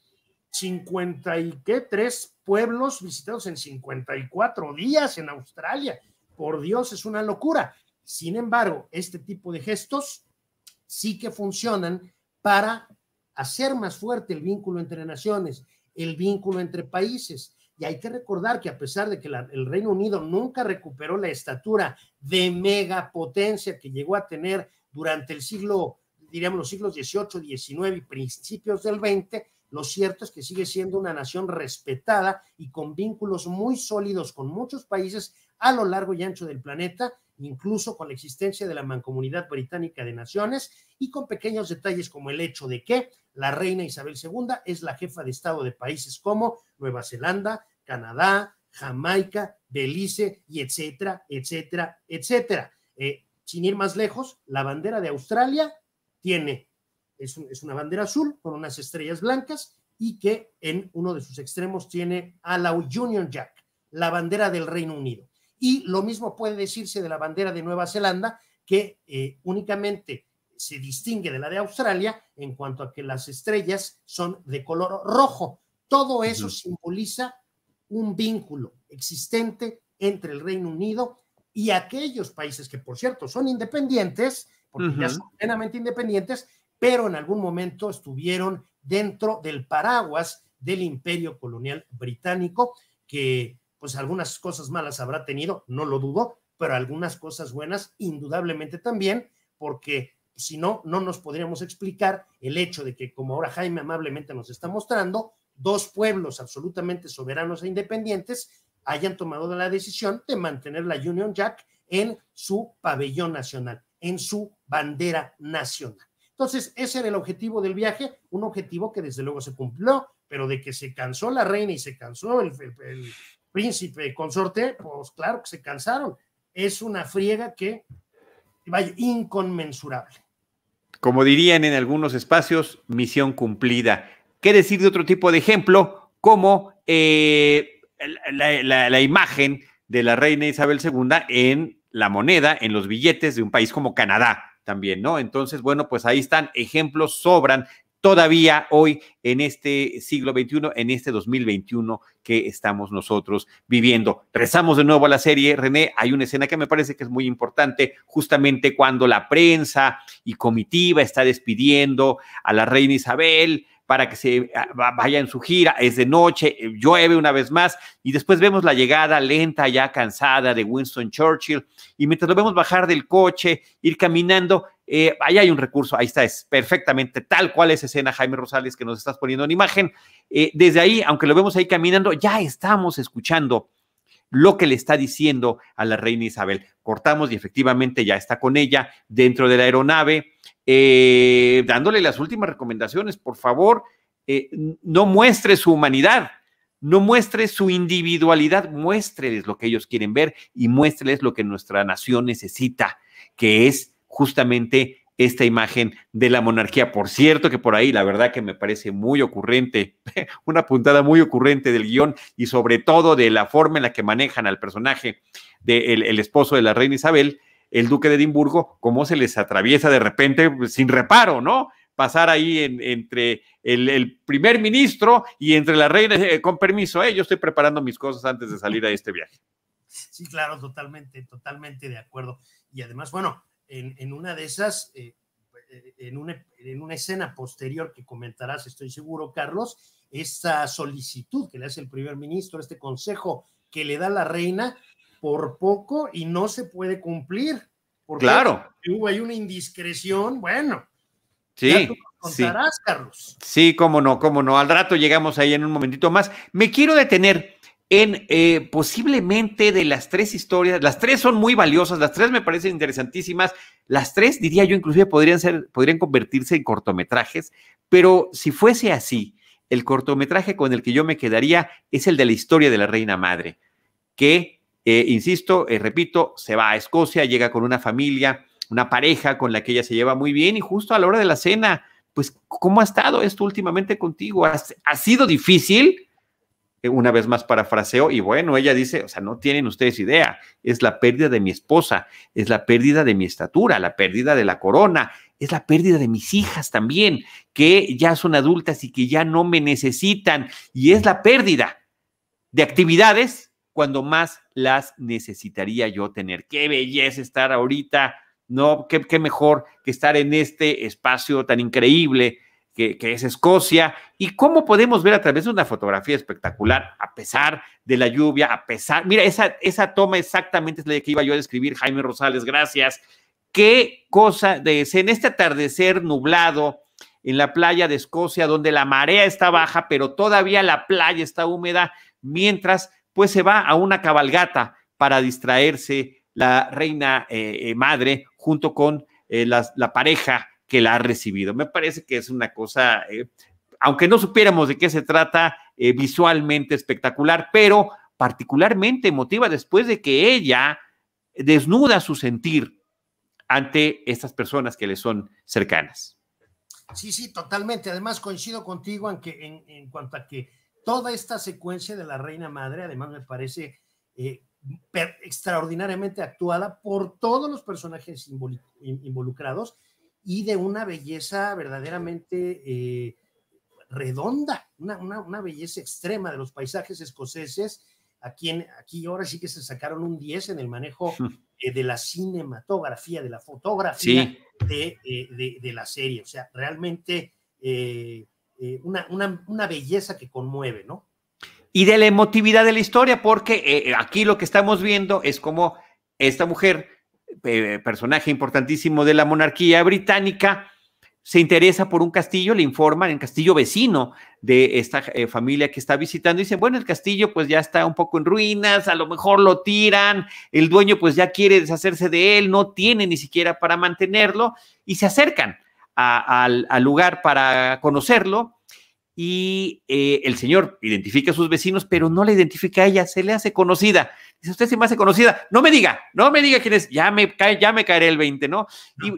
53 pueblos visitados en 54 días en Australia. Por Dios, es una locura. Sin embargo, este tipo de gestos sí que funcionan para hacer más fuerte el vínculo entre naciones, el vínculo entre países, y hay que recordar que a pesar de que el Reino Unido nunca recuperó la estatura de megapotencia que llegó a tener durante el siglo, diríamos los siglos XVIII, XIX y principios del XX, lo cierto es que sigue siendo una nación respetada y con vínculos muy sólidos con muchos países a lo largo y ancho del planeta, incluso con la existencia de la Mancomunidad Británica de Naciones y con pequeños detalles como el hecho de que la reina Isabel II es la jefa de Estado de países como Nueva Zelanda, Canadá, Jamaica, Belice y etcétera, etcétera, etcétera. Eh, sin ir más lejos, la bandera de Australia tiene, es, es, una bandera azul con unas estrellas blancas y que en uno de sus extremos tiene a la Union Jack, la bandera del Reino Unido. Y lo mismo puede decirse de la bandera de Nueva Zelanda, que eh, únicamente se distingue de la de Australia en cuanto a que las estrellas son de color rojo. Todo eso simboliza un vínculo existente entre el Reino Unido y aquellos países que, por cierto, son independientes, porque ya son plenamente independientes, pero en algún momento estuvieron dentro del paraguas del imperio colonial británico, que pues algunas cosas malas habrá tenido, no lo dudo, pero algunas cosas buenas indudablemente también, porque si no, no nos podríamos explicar el hecho de que, como ahora Jaime amablemente nos está mostrando, dos pueblos absolutamente soberanos e independientes hayan tomado la decisión de mantener la Union Jack en su pabellón nacional, en su bandera nacional. Entonces, ese era el objetivo del viaje, un objetivo que desde luego se cumplió, pero de que se cansó la reina y se cansó el, príncipe consorte, pues claro que se cansaron. Es una friega que vaya inconmensurable. Como dirían en algunos espacios, misión cumplida. ¿Qué decir de otro tipo de ejemplo? Como eh, la, imagen de la reina Isabel II en la moneda, en los billetes de un país como Canadá también, ¿no? Entonces, bueno, pues ahí están ejemplos, sobran todavía hoy en este siglo XXI, en este 2021 que estamos nosotros viviendo. Rezamos de nuevo a la serie, René, hay una escena que me parece que es muy importante, justamente cuando la prensa y comitiva está despidiendo a la reina Isabel, para que se ah, vaya en su gira. Es de noche, eh, llueve una vez más y después vemos la llegada lenta, ya cansada de Winston Churchill. Y mientras lo vemos bajar del coche, ir caminando, eh, ahí hay un recurso, ahí está, es perfectamente tal cual esa escena, Jaime Rosales, que nos estás poniendo en imagen. Eh, desde ahí, aunque lo vemos ahí caminando, ya estamos escuchando lo que le está diciendo a la reina Isabel. Cortamos y efectivamente ya está con ella dentro de la aeronave eh, dándole las últimas recomendaciones. Por favor, no muestre su humanidad, no muestre su individualidad, muéstreles lo que ellos quieren ver y muéstreles lo que nuestra nación necesita, que es justamente esta imagen de la monarquía. Por cierto, que por ahí la verdad que me parece muy ocurrente, (laughs) una puntada muy ocurrente del guion y sobre todo de la forma en la que manejan al personaje del el esposo de la reina Isabel, el duque de Edimburgo, cómo se les atraviesa de repente pues, sin reparo, ¿no? Pasar ahí entre el, primer ministro y entre la reina, eh, con permiso, eh, yo estoy preparando mis cosas antes de salir a este viaje. Sí, claro, totalmente, totalmente de acuerdo. Y además, bueno, en, una de esas, eh, en, una, en una escena posterior que comentarás, estoy seguro, Carlos, esta solicitud que le hace el primer ministro, este consejo que le da la reina, por poco y no se puede cumplir. Porque claro. Hubo ahí una indiscreción, bueno. Sí. contarás, Carlos. Sí, cómo no, cómo no. Al rato llegamos ahí en un momentito más. Me quiero detener en eh, posiblemente de las tres historias, las tres son muy valiosas, las tres me parecen interesantísimas, las tres diría yo inclusive podrían ser, podrían convertirse en cortometrajes, pero si fuese así, el cortometraje con el que yo me quedaría es el de la historia de la reina madre, que eh, insisto, eh, repito, se va a Escocia, llega con una familia, una pareja con la que ella se lleva muy bien y justo a la hora de la cena, pues, ¿cómo ha estado esto últimamente contigo? ¿Ha, sido difícil? Eh, una vez más parafraseo y bueno, ella dice, o sea, no tienen ustedes idea, es la pérdida de mi esposa, es la pérdida de mi estatura, la pérdida de la corona, es la pérdida de mis hijas también, que ya son adultas y que ya no me necesitan, y es la pérdida de actividades cuando más las necesitaría yo tener. Qué belleza estar ahorita, ¿no? Qué, mejor que estar en este espacio tan increíble que, es Escocia. Y cómo podemos ver a través de una fotografía espectacular, a pesar de la lluvia, a pesar, mira, esa, esa toma exactamente es la que iba yo a describir, Jaime Rosales, gracias. Qué cosa de en este atardecer nublado en la playa de Escocia, donde la marea está baja, pero todavía la playa está húmeda, mientras pues se va a una cabalgata para distraerse la reina eh, eh, madre junto con eh, la, pareja que la ha recibido. Me parece que es una cosa, aunque no supiéramos de qué se trata, visualmente espectacular, pero particularmente emotiva después de que ella desnuda su sentir ante estas personas que le son cercanas. Sí, sí, totalmente. Además, coincido contigo en, en cuanto a que toda esta secuencia de la Reina Madre, además me parece eh, extraordinariamente actuada por todos los personajes involucrados y de una belleza verdaderamente eh, redonda, una, belleza extrema de los paisajes escoceses. Aquí, aquí ahora sí que se sacaron un 10 en el manejo eh, de la cinematografía, de la fotografía de, de, la serie. O sea, realmente eh, una, belleza que conmueve, ¿no? Y de la emotividad de la historia, porque eh, eh, aquí lo que estamos viendo es como esta mujer, personaje importantísimo de la monarquía británica, se interesa por un castillo, le informan, el castillo vecino de esta familia que está visitando, dicen, bueno, el castillo pues ya está un poco en ruinas, a lo mejor lo tiran, el dueño pues ya quiere deshacerse de él, no tiene ni siquiera para mantenerlo, y se acercan al, lugar para conocerlo y eh, el señor identifica a sus vecinos, pero no le identifica a ella, se le hace conocida. Dice, usted se me hace conocida, no me diga, no me diga quién es, ya me, cae, ya me caeré el 20, ¿no?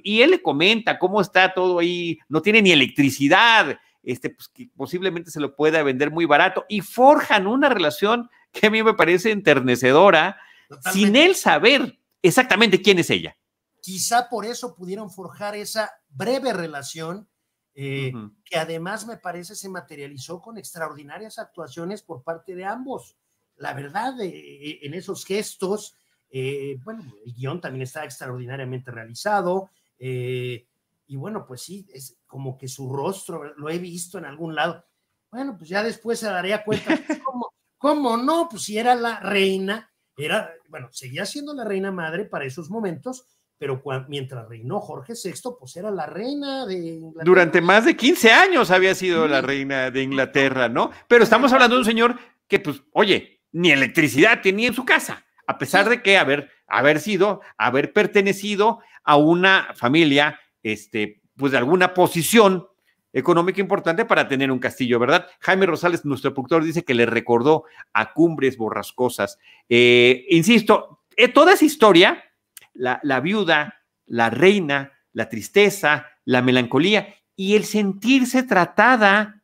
Y, él le comenta cómo está todo ahí, no tiene ni electricidad, este, pues, que posiblemente se lo pueda vender muy barato, y forjan una relación que a mí me parece enternecedora, sin él saber exactamente quién es ella. Quizá por eso pudieron forjar esa breve relación eh, que además me parece se materializó con extraordinarias actuaciones por parte de ambos. La verdad, eh, en esos gestos, eh, bueno, el guion también está extraordinariamente realizado. y bueno, pues sí, es como que su rostro lo he visto en algún lado. Bueno, pues ya después se daría cuenta, pues, (laughs) ¿cómo, ¿cómo no? Pues si era la reina, era, bueno, seguía siendo la reina madre para esos momentos, pero mientras reinó Jorge VI, pues era la reina de Inglaterra. Durante más de 15 años había sido la reina de Inglaterra, ¿no? Pero estamos hablando de un señor que, pues, oye, ni electricidad tenía en su casa, a pesar de que haber, haber sido, haber pertenecido a una familia, este, pues de alguna posición económica importante para tener un castillo, ¿verdad? Jaime Rosales, nuestro productor, dice que le recordó a Cumbres Borrascosas. Eh, insisto, eh, toda esa historia la, viuda, la reina, la tristeza, la melancolía y el sentirse tratada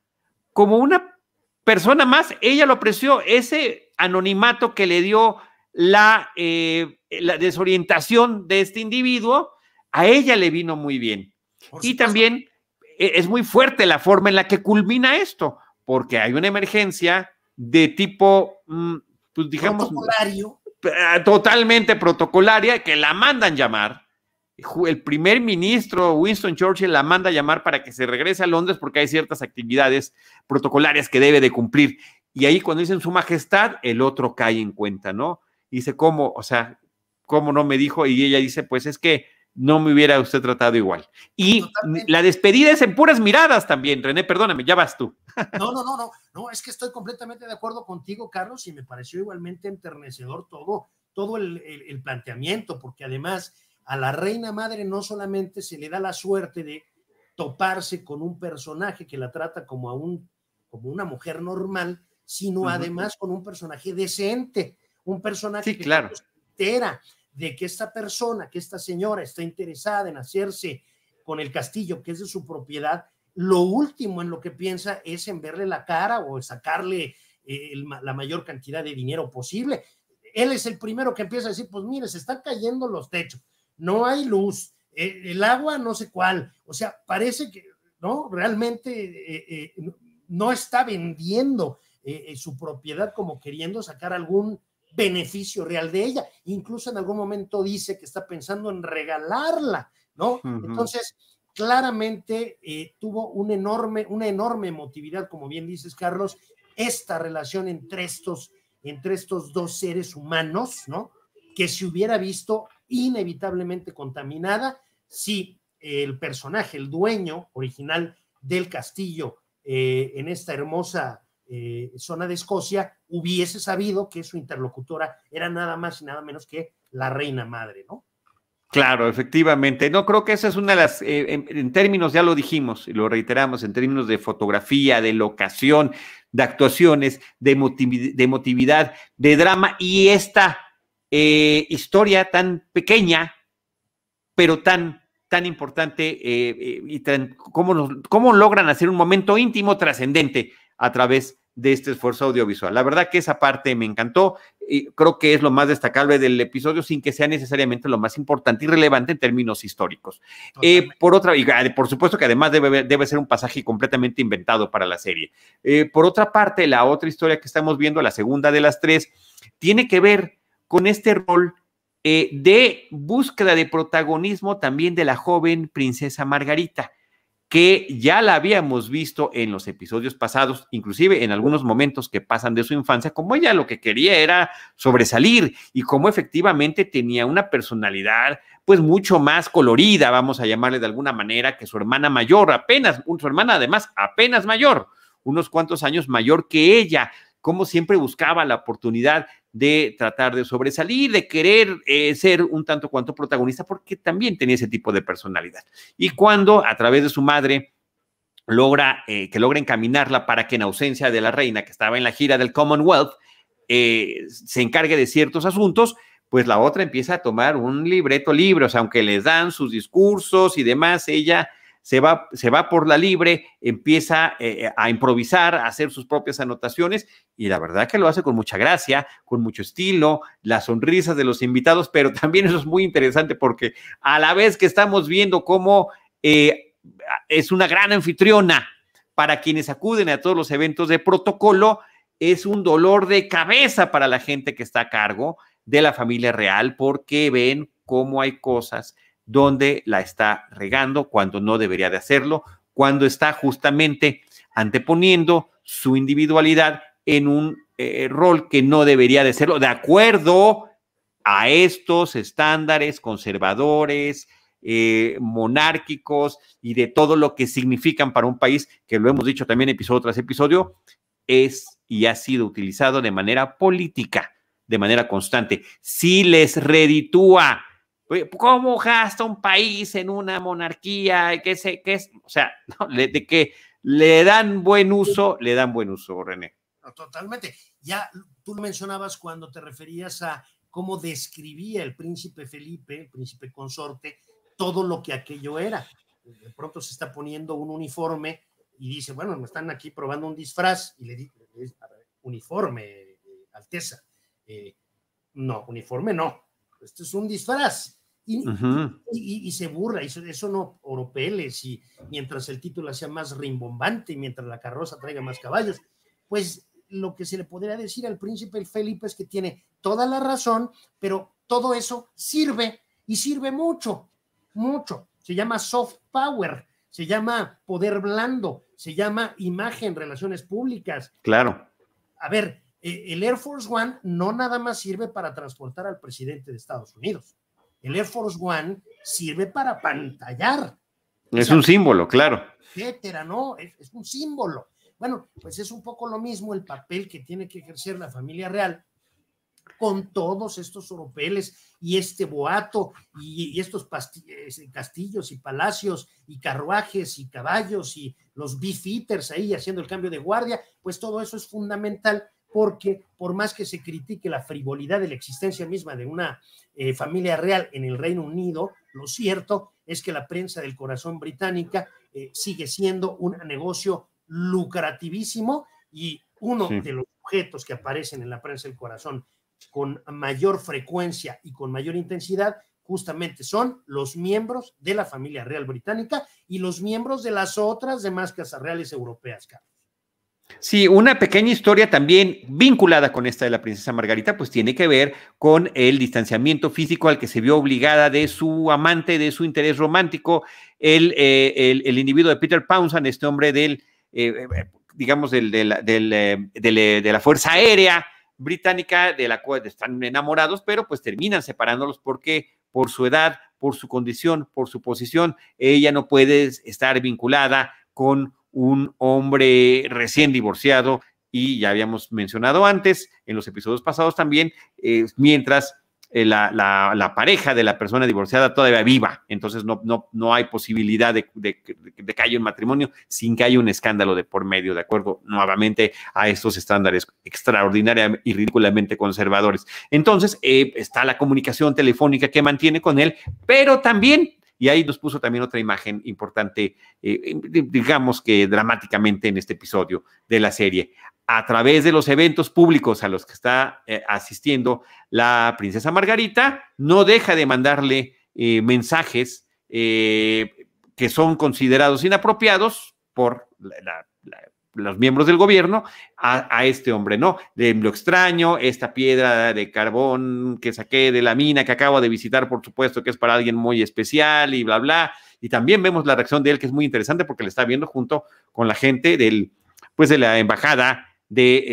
como una persona más. Ella lo apreció, ese anonimato que le dio la, eh, la desorientación de este individuo, a ella le vino muy bien. y también e, es muy fuerte la forma en la que culmina esto, porque hay una emergencia de tipo, mm, pues digamos, eh, totalmente protocolaria, que la mandan llamar. El primer ministro Winston Churchill la manda llamar para que se regrese a Londres porque hay ciertas actividades protocolarias que debe de cumplir. Y ahí cuando dicen su majestad, el otro cae en cuenta, ¿no? dice, ¿cómo? O sea, ¿cómo no me dijo? Y ella dice, pues es que no me hubiera usted tratado igual. Y la despedida es en puras miradas también, René, perdóname, ya vas tú. (laughs) No, no, no, no, no, es que estoy completamente de acuerdo contigo, Carlos, y me pareció igualmente enternecedor todo, todo el, planteamiento, porque además a la reina madre no solamente se le da la suerte de toparse con un personaje que la trata como a un, como una mujer normal, sino además con un personaje decente, un personaje que claro. entera de que esta persona, que esta señora está interesada en hacerse con el castillo que es de su propiedad, lo último en lo que piensa es en verle la cara o sacarle eh, la mayor cantidad de dinero posible. Él es el primero que empieza a decir, pues mire, se están cayendo los techos, no hay luz, eh, el agua no sé cuál, o sea, parece que, ¿no? Realmente eh, no está vendiendo su propiedad como queriendo sacar algún beneficio real de ella. Incluso en algún momento dice que está pensando en regalarla, ¿no? Entonces, claramente eh, tuvo un enorme, una enorme emotividad, como bien dices, Carlos, esta relación entre estos, entre estos dos seres humanos, ¿no? Que se hubiera visto inevitablemente contaminada si el personaje, el dueño original del castillo eh, en esta hermosa eh, zona de Escocia hubiese sabido que su interlocutora era nada más y nada menos que la reina madre, ¿no? Claro, efectivamente. No creo que esa es una de las, eh, en, términos, ya lo dijimos y lo reiteramos, en términos de fotografía, de locación, de actuaciones, de, emotividad, de drama y esta eh, historia tan pequeña, pero tan, tan importante y tan, cómo, cómo logran hacer un momento íntimo trascendente a través de este esfuerzo audiovisual. La verdad que esa parte me encantó y creo que es lo más destacable del episodio sin que sea necesariamente lo más importante y relevante en términos históricos. Eh, por otra, y ah, por supuesto que además debe, debe ser un pasaje completamente inventado para la serie. Eh, por otra parte, la otra historia que estamos viendo, la segunda de las tres, tiene que ver con este rol eh, de búsqueda de protagonismo también de la joven princesa Margarita que ya la habíamos visto en los episodios pasados, inclusive en algunos momentos que pasan de su infancia, como ella lo que quería era sobresalir y como efectivamente tenía una personalidad pues mucho más colorida, vamos a llamarle de alguna manera, que su hermana mayor, apenas, su hermana además apenas mayor, unos cuantos años mayor que ella, como siempre buscaba la oportunidad de tratar de sobresalir, de querer eh, ser un tanto cuanto protagonista, porque también tenía ese tipo de personalidad. Y cuando a través de su madre logra eh, que logra encaminarla para que en ausencia de la reina que estaba en la gira del Commonwealth eh, se encargue de ciertos asuntos, pues la otra empieza a tomar un libreto libre, o sea, aunque les dan sus discursos y demás, ella se va, se va por la libre, empieza eh, a improvisar, a hacer sus propias anotaciones y la verdad que lo hace con mucha gracia, con mucho estilo, las sonrisas de los invitados, pero (laughs) también eso es muy interesante porque a la vez que estamos viendo cómo... Eh, es una gran anfitriona para quienes acuden a todos los eventos de protocolo, es un dolor de cabeza para la gente que está a cargo de la familia real porque ven cómo hay cosas donde la está regando cuando no debería de hacerlo, cuando está justamente anteponiendo su individualidad en un eh, rol que no debería de serlo, de acuerdo a estos estándares conservadores, eh, monárquicos y de todo lo que significan para un país, que lo hemos dicho también episodio tras episodio, es y ha sido utilizado de manera política, de manera constante. Si les reditúa, ¿cómo gasta un país en una monarquía? ¿Qué sé, qué es? O sea, (laughs) de que le dan buen uso, le dan buen uso, René. totalmente. Ya tú mencionabas cuando te referías a cómo describía el príncipe Felipe, el príncipe consorte, todo lo que aquello era. De pronto se está poniendo un uniforme y dice, bueno, me están aquí probando un disfraz y le dice, uniforme, eh, Alteza. Eh, no, uniforme no, esto es un disfraz. Y, y, se burla, y eso, no, oropeles, y mientras el título sea más rimbombante y mientras la carroza traiga más caballos, pues lo que se le podría decir al príncipe Felipe es que tiene toda la razón, pero todo eso sirve y sirve mucho, mucho. Se llama soft power, se llama poder blando, se llama imagen, relaciones públicas. Claro. A ver, eh, el Air Force One no nada más sirve para transportar al presidente de Estados Unidos. El Air Force One sirve para pantallar. Es un símbolo, claro. Etcétera, ¿no? es un símbolo. Bueno, pues es un poco lo mismo el papel que tiene que ejercer la familia real con todos estos oropeles y este boato y, estos castillos y palacios y carruajes y caballos y los beefeaters ahí haciendo el cambio de guardia, pues todo eso es fundamental porque por más que se critique la frivolidad de la existencia misma de una eh, familia real en el Reino Unido, lo cierto es que la prensa del corazón británica eh, sigue siendo un negocio lucrativísimo y uno de los objetos que aparecen en la prensa del corazón con mayor frecuencia y con mayor intensidad justamente son los miembros de la familia real británica y los miembros de las otras demás casas reales europeas, Carlos. Sí, una pequeña historia también vinculada con esta de la princesa Margarita, pues tiene que ver con el distanciamiento físico al que se vio obligada de su amante, de su interés romántico, el, eh, el, individuo de Peter Pounsan, este hombre del eh, eh, digamos, del, eh, de la Fuerza Aérea británica, de la cual están enamorados, pero pues terminan separándolos porque por su edad, por su condición, por su posición, ella no puede estar vinculada con un hombre recién divorciado y ya habíamos mencionado antes en los episodios pasados también, mientras eh, la, pareja de la persona divorciada todavía viva, entonces no, no, no hay posibilidad de, que haya un matrimonio sin que haya un escándalo de por medio, de acuerdo nuevamente a estos estándares extraordinariamente y ridículamente conservadores. Entonces eh, está la comunicación telefónica que mantiene con él, pero también y ahí nos puso también otra imagen importante, eh, digamos que dramáticamente en este episodio de la serie. A través de los eventos públicos a los que está eh, asistiendo la princesa Margarita, no deja de mandarle eh, mensajes eh, que son considerados inapropiados por los miembros del gobierno a, este hombre, ¿no? De lo extraño, esta piedra de carbón que saqué de la mina que acabo de visitar, por supuesto que es para alguien muy especial y bla, bla. Y también vemos la reacción de él, que es muy interesante porque le está viendo junto con la gente del, pues de la embajada de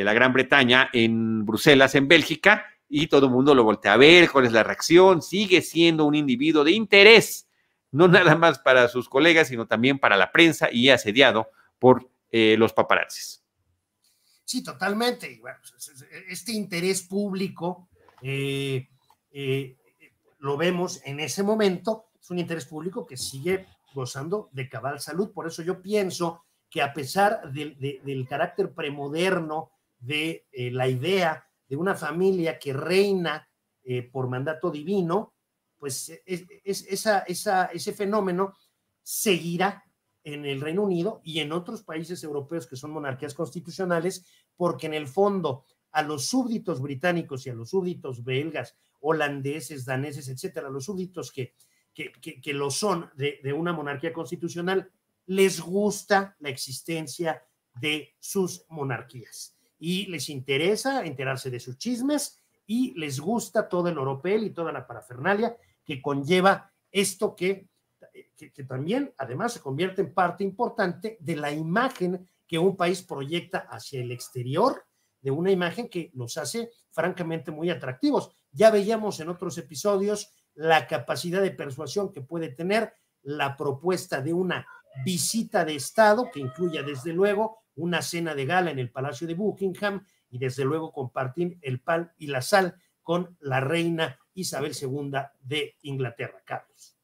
eh, la Gran Bretaña en Bruselas, en Bélgica, y todo el mundo lo voltea a ver, cuál es la reacción, sigue siendo un individuo de interés, no nada más para sus colegas, sino también para la prensa y asediado por eh, los paparazzis. Sí, totalmente. Pues, este interés público eh, lo vemos en ese momento, es un interés público que sigue gozando de cabal salud. Por eso yo pienso que a pesar del carácter premoderno de eh, la idea de una familia que reina eh, por mandato divino, pues es, esa, ese fenómeno seguirá en el Reino Unido y en otros países europeos que son monarquías constitucionales, porque en el fondo a los súbditos británicos y a los súbditos belgas, holandeses, daneses, etcétera, los súbditos que, que, que, lo son de, de una monarquía constitucional, les gusta la existencia de sus monarquías. Y les interesa enterarse de sus chismes y les gusta todo el oropel y toda la parafernalia que conlleva esto que, que, también además se convierte en parte importante de la imagen que un país proyecta hacia el exterior, de una imagen que los hace francamente muy atractivos. Ya veíamos en otros episodios la capacidad de persuasión que puede tener la propuesta de una visita de Estado, que incluya desde luego una cena de gala en el Palacio de Buckingham y desde luego compartir el pan y la sal con la reina Isabel II de Inglaterra, Carlos.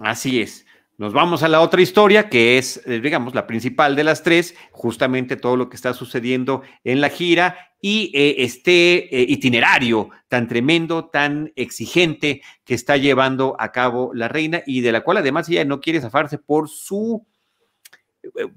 Así es. Nos vamos a la otra historia, que es, eh, digamos, la principal de las tres, justamente todo lo que está sucediendo en la gira y eh, este eh, itinerario tan tremendo, tan exigente que está llevando a cabo la reina y de la cual además ella no quiere zafarse por su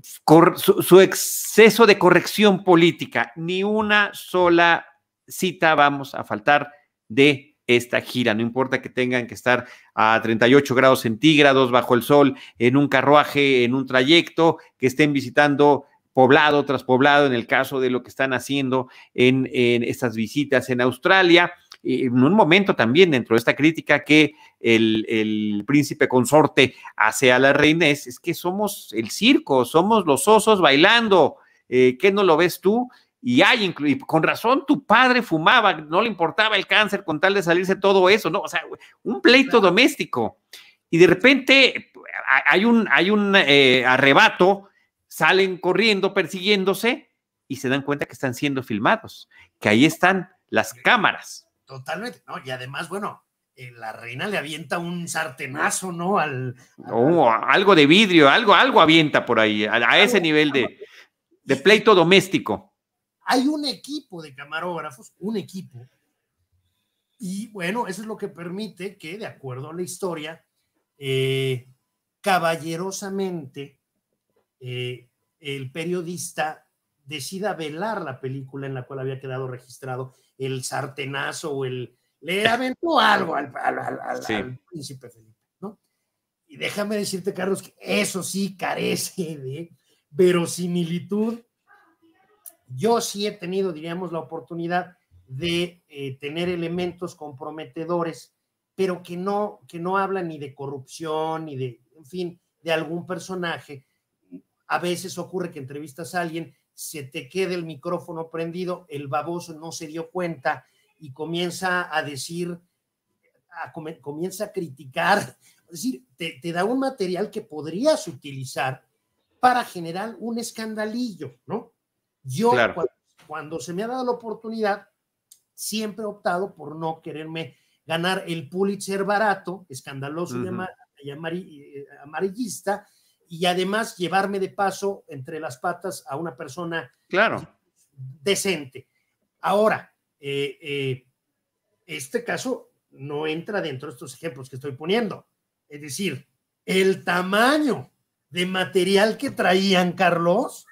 su, exceso de corrección política. Ni una sola cita vamos a faltar de esta gira. No importa que tengan que estar a 38 grados centígrados bajo el sol, en un carruaje, en un trayecto, que estén visitando poblado tras poblado, en el caso de lo que están haciendo en, estas visitas en Australia en un momento también dentro de esta crítica que el, príncipe consorte hace a la reina es, que somos el circo, somos los osos bailando. Eh, ¿Qué no lo ves tú? Y hay, y con razón, tu padre fumaba, no le importaba el cáncer con tal de salirse todo eso, ¿no? O sea, un pleito doméstico. Y de repente hay un, hay un eh, arrebato, salen corriendo, persiguiéndose y se dan cuenta que están siendo filmados, que ahí están las cámaras. Totalmente, ¿no? Y además, bueno, eh, la reina le avienta un sartenazo, ¿no? Al, algo de vidrio, algo, algo avienta por ahí, a, ese nivel de, de, pleito doméstico. Hay un equipo de camarógrafos, un equipo, y bueno, eso es lo que permite que, de acuerdo a la historia, eh, caballerosamente eh, el periodista decida velar la película en la cual había quedado registrado el sartenazo o el... Le aventó algo al, príncipe Felipe, ¿no? Y déjame decirte, Carlos, que eso sí carece de verosimilitud. Yo sí he tenido, diríamos, la oportunidad de eh, tener elementos comprometedores, pero que no, que no hablan ni de corrupción, ni de, en fin, de algún personaje. A veces ocurre que entrevistas a alguien se te queda el micrófono prendido, el baboso no se dio cuenta y comienza a decir, comienza a criticar, es decir, te, da un material que podrías utilizar para generar un escandalillo, ¿no? Yo, cuando, se me ha dado la oportunidad, siempre he optado por no quererme ganar el Pulitzer barato, escandaloso y eh, amarillista, y además llevarme de paso entre las patas a una persona claro. decente. Ahora, eh, eh, este caso no entra dentro de estos ejemplos que estoy poniendo. Es decir, el tamaño de material que traían, Carlos,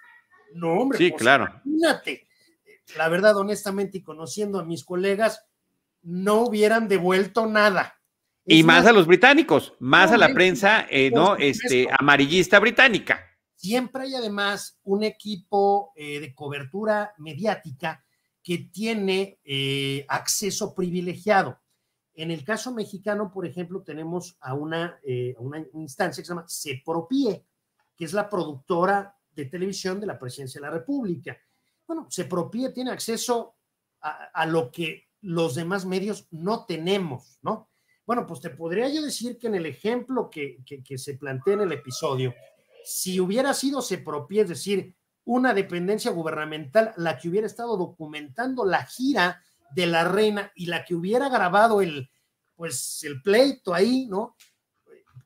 no, hombre. Sí, pues, claro. Imagínate. La verdad, honestamente, y conociendo a mis colegas, no hubieran devuelto nada y más, a los británicos, más a la prensa, eh, ¿no? Este, amarillista británica. Siempre hay además un equipo eh, de cobertura mediática que tiene eh, acceso privilegiado. En el caso mexicano, por ejemplo, tenemos a una, una instancia que se llama CEPROPIE, que es la productora de televisión de la Presidencia de la República. Bueno, CEPROPIE tiene acceso a, lo que los demás medios no tenemos, ¿no? Bueno, pues te podría yo decir que en el ejemplo que, se plantea en el episodio, si hubiera sido propia, es decir, una dependencia gubernamental, la que hubiera estado documentando la gira de la reina y la que hubiera grabado el, pues, el pleito ahí, ¿no?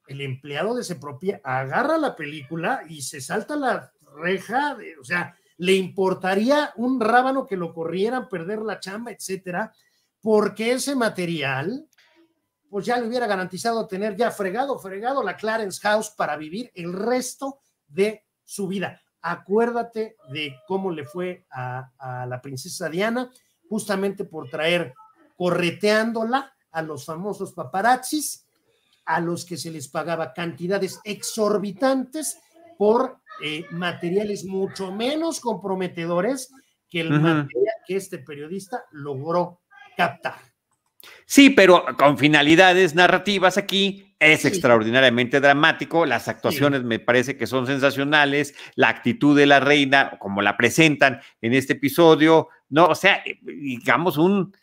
El empleado de Sepropia agarra la película y se salta la reja, o sea, le importaría un rábano que lo corrieran, perder la chamba, etcétera, porque ese material pues ya le hubiera garantizado tener ya fregado, fregado la Clarence House para vivir el resto de su vida. Acuérdate de cómo le fue a, la princesa Diana, justamente por traer correteándola a los famosos paparazzis. a los que se les pagaba cantidades exorbitantes por eh, materiales mucho menos comprometedores que el material que este periodista logró captar. Sí, pero con finalidades narrativas aquí es extraordinariamente dramático. Las actuaciones me parece que son sensacionales. La actitud de la reina, como la presentan en este episodio, no, o sea, eh, digamos un,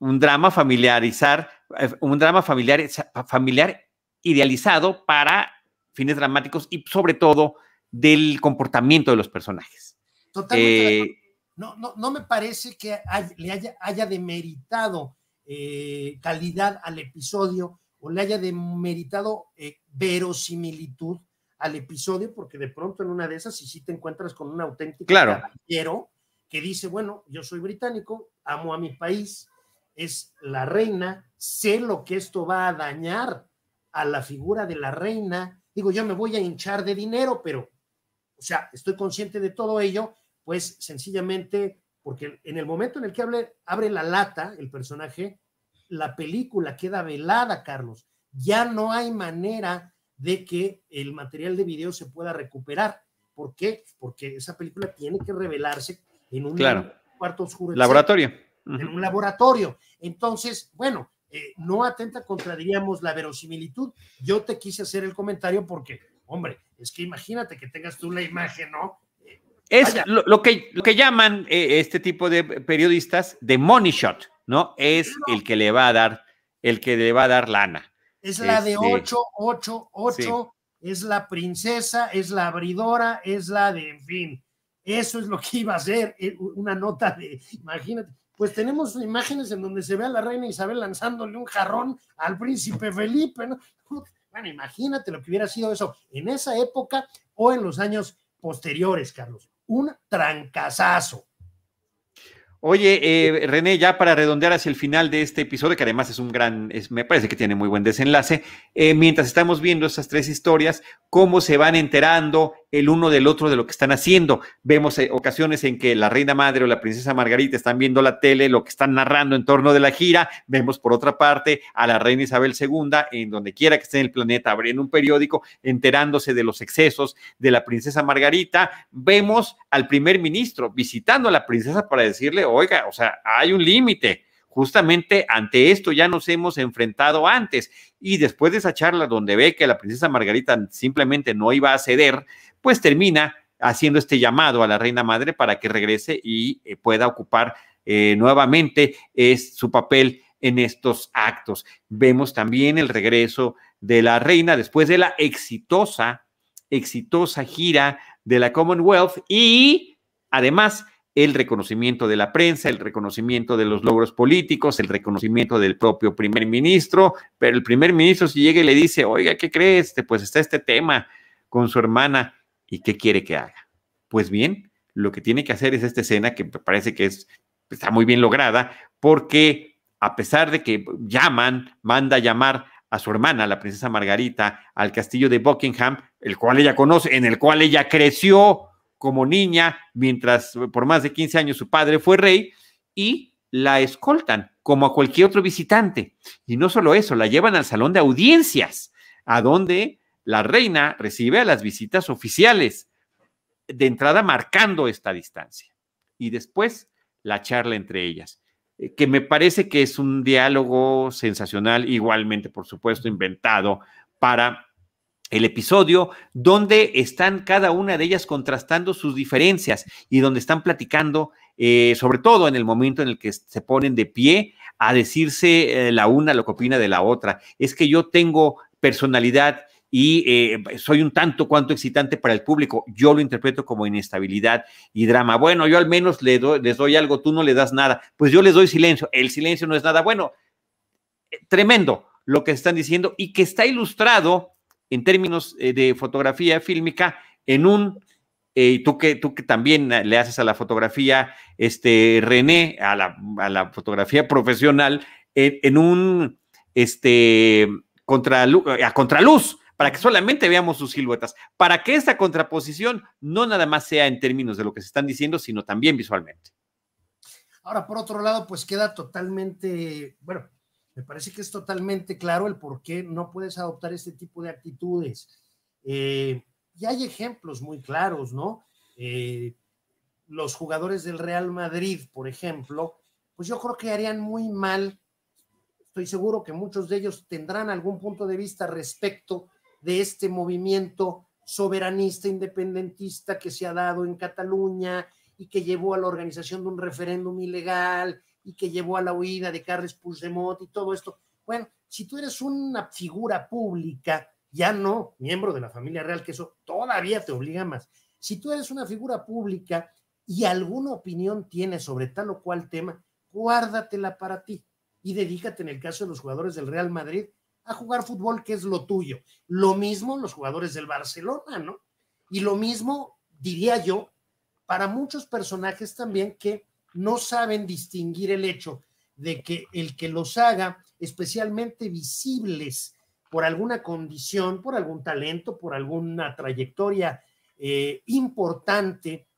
un drama familiarizar, eh, un drama familiar, familiar idealizado para fines dramáticos y sobre todo del comportamiento de los personajes. Totalmente. Eh, no, no, no, me parece que le haya, haya demeritado eh, calidad al episodio o le haya demeritado eh, verosimilitud al episodio, porque de pronto en una de esas, si sí te encuentras con un auténtico claro. caballero que dice, bueno, yo soy británico, amo a mi país, es la reina, sé lo que esto va a dañar a la figura de la reina. Digo, yo me voy a hinchar de dinero, pero, o sea, estoy consciente de todo ello, pues sencillamente, porque en el momento en el que abre, abre la lata el personaje, la película queda velada, Carlos. Ya no hay manera de que el material de video se pueda recuperar. ¿Por qué? Porque esa película tiene que revelarse en un cuarto oscuro. Laboratorio. En un laboratorio. Entonces, bueno, eh, no atenta contra, diríamos, la verosimilitud. Yo te quise hacer el comentario porque, hombre, es que imagínate que tengas tú la imagen, ¿no? Eh, es lo, que, lo que llaman eh, este tipo de periodistas de money shot, ¿no? Es el que le va a dar, el que le va a dar lana. Es la de 8, 8, 8, es la princesa, es la abridora, es la de, en fin, eso es lo que iba a ser una nota de, imagínate, pues tenemos imágenes en donde se ve a la reina Isabel lanzándole un jarrón al príncipe Felipe, ¿no? Bueno, imagínate lo que hubiera sido eso en esa época o en los años posteriores, Carlos. Un trancazazo. Oye, eh, René, ya para redondear hacia el final de este episodio, que además es un gran, me parece que tiene muy buen desenlace, eh, mientras estamos viendo estas tres historias, cómo se van enterando el uno del otro de lo que están haciendo. Vemos eh, ocasiones en que la reina madre o la princesa Margarita están viendo la tele, lo que están narrando en torno de la gira. Vemos por otra parte a la reina Isabel II, en donde quiera que esté en el planeta, abriendo un periódico, enterándose de los excesos de la princesa Margarita. Vemos al primer ministro visitando a la princesa para decirle, oiga, o sea, hay un límite justamente ante esto ya nos hemos enfrentado antes. Y después de esa charla donde ve que la princesa Margarita simplemente no iba a ceder, pues termina haciendo este llamado a la reina madre para que regrese y eh, pueda ocupar eh, nuevamente su papel en estos actos. Vemos también el regreso de la reina después de la exitosa, exitosa gira de la Commonwealth y además el reconocimiento de la prensa, el reconocimiento de los logros políticos, el reconocimiento del propio primer ministro, pero el primer ministro si llega y le dice, oiga, ¿qué crees? Pues está este tema con su hermana y ¿qué quiere que haga? Pues bien, lo que tiene que hacer es esta escena que me parece que es, está muy bien lograda, porque a pesar de que llaman, manda llamar a su hermana, la princesa Margarita, al castillo de Buckingham, el cual ella conoce, en el cual ella creció, como niña, mientras por más de 15 años su padre fue rey, y la escoltan como a cualquier otro visitante. Y no solo eso, la llevan al salón de audiencias, a donde la reina recibe a las visitas oficiales, de entrada marcando esta distancia. Y después la charla entre ellas, eh, que me parece que es un diálogo sensacional, igualmente, por supuesto, inventado para el episodio donde están cada una de ellas contrastando sus diferencias y donde están platicando, eh, sobre todo en el momento en el que se ponen de pie a decirse eh, la una lo que opina de la otra. Es que yo tengo personalidad y eh, soy un tanto cuanto excitante para el público. Yo lo interpreto como inestabilidad y drama. Bueno, yo al menos le les doy algo, tú no le das nada. Pues yo les doy silencio. El silencio no es nada. Bueno, tremendo lo que están diciendo y que está ilustrado en términos eh, de fotografía fílmica en un, eh, tú, que, tú que también le haces a la fotografía, este, René, a la, fotografía profesional, en, un, este, contra, a contraluz, para que solamente veamos sus siluetas, para que esta contraposición no nada más sea en términos de lo que se están diciendo, sino también visualmente. Ahora, por otro lado, pues queda totalmente, bueno, Me parece que es totalmente claro el por qué no puedes adoptar este tipo de actitudes. Eh, y hay ejemplos muy claros, ¿no? Eh, los jugadores del Real Madrid, por ejemplo, pues yo creo que harían muy mal. Estoy seguro que muchos de ellos tendrán algún punto de vista respecto de este movimiento soberanista independentista que se ha dado en Cataluña y que llevó a la organización de un referéndum ilegal y que llevó a la huida de Carles Puigdemont y todo esto. Bueno, si tú eres una figura pública, ya no miembro de la familia real, que eso todavía te obliga más. Si tú eres una figura pública y alguna opinión tienes sobre tal o cual tema, guárdatela para ti y dedícate en el caso de los jugadores del Real Madrid a jugar fútbol, que es lo tuyo. Lo mismo los jugadores del Barcelona, ¿no? Y lo mismo, diría yo, para muchos personajes también que no saben distinguir el hecho de que el que los haga especialmente visibles por alguna condición, por algún talento, por alguna trayectoria eh, importante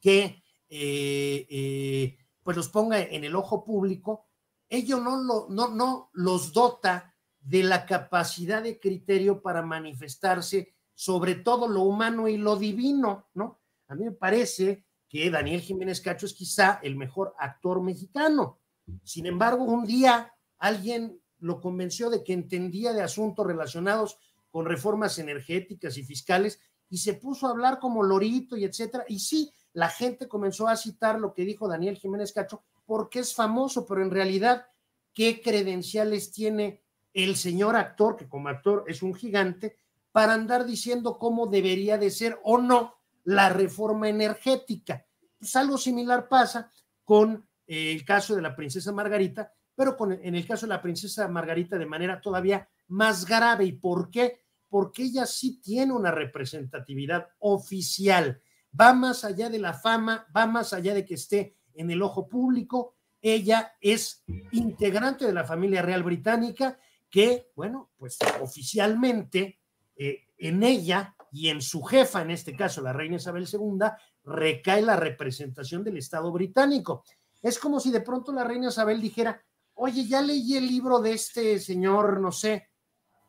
que eh, eh, pues los ponga en el ojo público, ello no, lo, no, no los dota de la capacidad de criterio para manifestarse sobre todo lo humano y lo divino, ¿no? A mí me parece que Daniel Jiménez Cacho es quizá el mejor actor mexicano. Sin embargo, un día alguien lo convenció de que entendía de asuntos relacionados con reformas energéticas y fiscales y se puso a hablar como lorito y etcétera. Y sí, la gente comenzó a citar lo que dijo Daniel Jiménez Cacho porque es famoso, pero en realidad, ¿qué credenciales tiene el señor actor, que como actor es un gigante, para andar diciendo cómo debería de ser o no la reforma energética? Pues algo similar pasa con eh, el caso de la princesa Margarita, pero con, en el caso de la princesa Margarita de manera todavía más grave. ¿Y por qué? Porque ella sí tiene una representatividad oficial va más allá de la fama, va más allá de que esté en el ojo público. Ella es integrante de la familia real británica que, bueno, pues oficialmente eh, en ella y en su jefa, en este caso la reina Isabel II, recae la representación del Estado británico. Es como si de pronto la reina Isabel dijera, oye, ya leí el libro de este señor, no sé,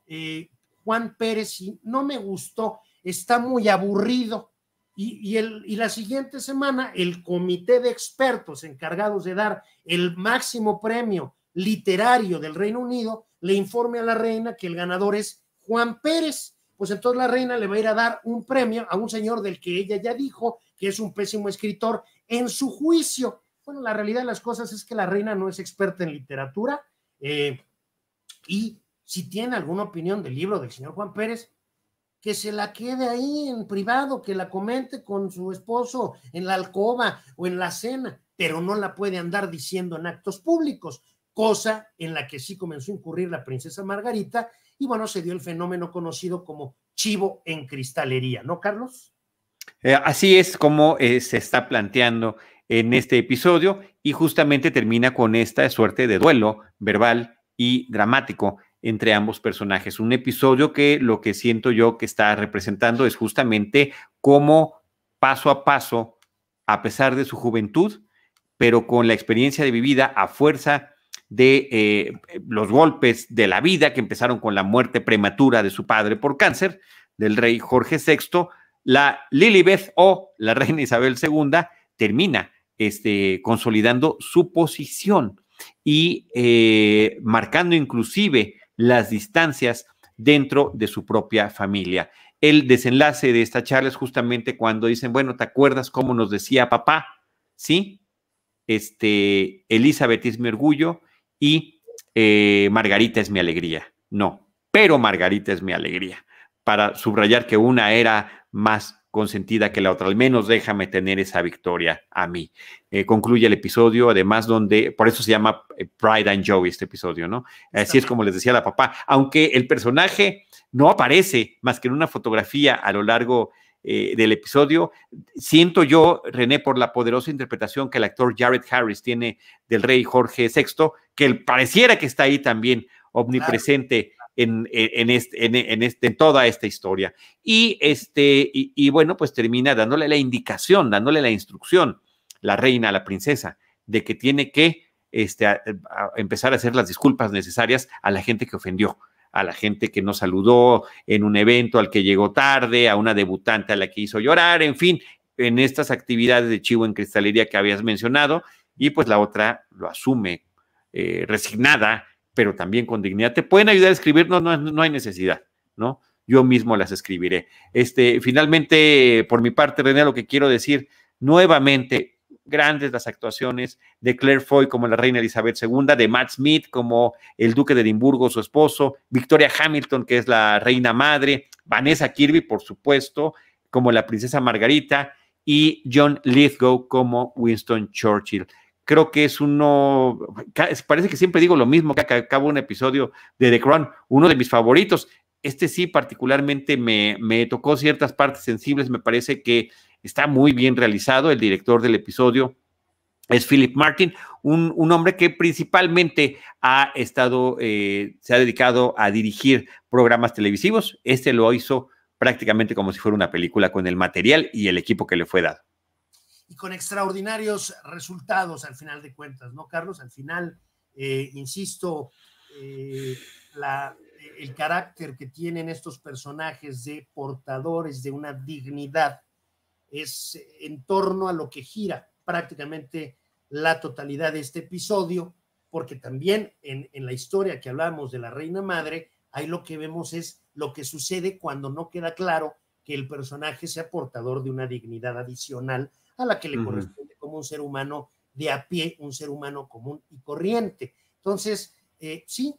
eh, Juan Pérez, y no me gustó, está muy aburrido. Y, y la siguiente semana, el comité de expertos encargados de dar el máximo premio literario del Reino Unido le informe a la reina que el ganador es Juan Pérez. Pues entonces la reina le va a ir a dar un premio a un señor del que ella ya dijo que es un pésimo escritor en su juicio. Bueno, la realidad de las cosas es que la reina no es experta en literatura eh, y si tiene alguna opinión del libro del señor Juan Pérez, que se la quede ahí en privado, que la comente con su esposo en la alcoba o en la cena, pero no la puede andar diciendo en actos públicos, cosa en la que sí comenzó a incurrir la princesa Margarita y bueno, se dio el fenómeno conocido como chivo en cristalería, ¿no, Carlos? Eh, así es como eh, se está planteando en este episodio y justamente termina con esta suerte de duelo verbal y dramático entre ambos personajes. Un episodio que lo que siento yo que está representando es justamente cómo paso a paso, a pesar de su juventud, pero con la experiencia de vivida a fuerza de eh, los golpes de la vida que empezaron con la muerte prematura de su padre por cáncer, del rey Jorge VI, la Lilibeth o la reina Isabel II termina este, consolidando su posición y eh, marcando inclusive las distancias dentro de su propia familia. El desenlace de esta charla es justamente cuando dicen, bueno, ¿te acuerdas cómo nos decía papá? Sí, este, Elizabeth es mi orgullo y eh, Margarita es mi alegría. No, pero Margarita es mi alegría, para subrayar que una era más consentida que la otra. Al menos déjame tener esa victoria a mí. Eh, concluye el episodio, además, donde, por eso se llama eh, Pride and Joy este episodio, ¿no? Así es como les decía la papá, aunque el personaje no aparece más que en una fotografía a lo largo eh, del episodio, siento yo, René, por la poderosa interpretación que el actor Jared Harris tiene del rey Jorge VI, que pareciera que está ahí también omnipresente en, este, en, este, en, toda esta historia. Y, este, y, bueno, pues termina dándole la indicación, dándole la instrucción, la reina, la princesa, de que tiene que este, a, empezar a hacer las disculpas necesarias a la gente que ofendió, a la gente que no saludó en un evento al que llegó tarde, a una debutante a la que hizo llorar, en fin, en estas actividades de chivo en cristalería que habías mencionado, y pues la otra lo asume eh, resignada, pero también con dignidad. Te pueden ayudar a escribir, no, no, no hay necesidad, ¿no? Yo mismo las escribiré. Este, finalmente, por mi parte, René, lo que quiero decir nuevamente, grandes las actuaciones de Claire Foy como la reina Elizabeth II, de Matt Smith como el duque de Edimburgo, su esposo, Victoria Hamilton, que es la reina madre, Vanessa Kirby, por supuesto, como la princesa Margarita, y John Lithgow como Winston Churchill. Creo que es uno, parece que siempre digo lo mismo, que acabo un episodio de The Crown, uno de mis favoritos. Este sí particularmente me, me tocó ciertas partes sensibles, me parece que Está muy bien realizado. El director del episodio es Philip Martin, un, hombre que principalmente ha estado, eh, se ha dedicado a dirigir programas televisivos. Este lo hizo prácticamente como si fuera una película con el material y el equipo que le fue dado. Y con extraordinarios resultados al final de cuentas, ¿no, Carlos? Al final, eh, insisto, eh, el carácter que tienen estos personajes de portadores de una dignidad es en torno a lo que gira prácticamente la totalidad de este episodio, porque también en, la historia que hablamos de la Reina Madre, ahí lo que vemos es lo que sucede cuando no queda claro que el personaje sea portador de una dignidad adicional a la que le corresponde como un ser humano de a pie, un ser humano común y corriente. Entonces, eh, sí,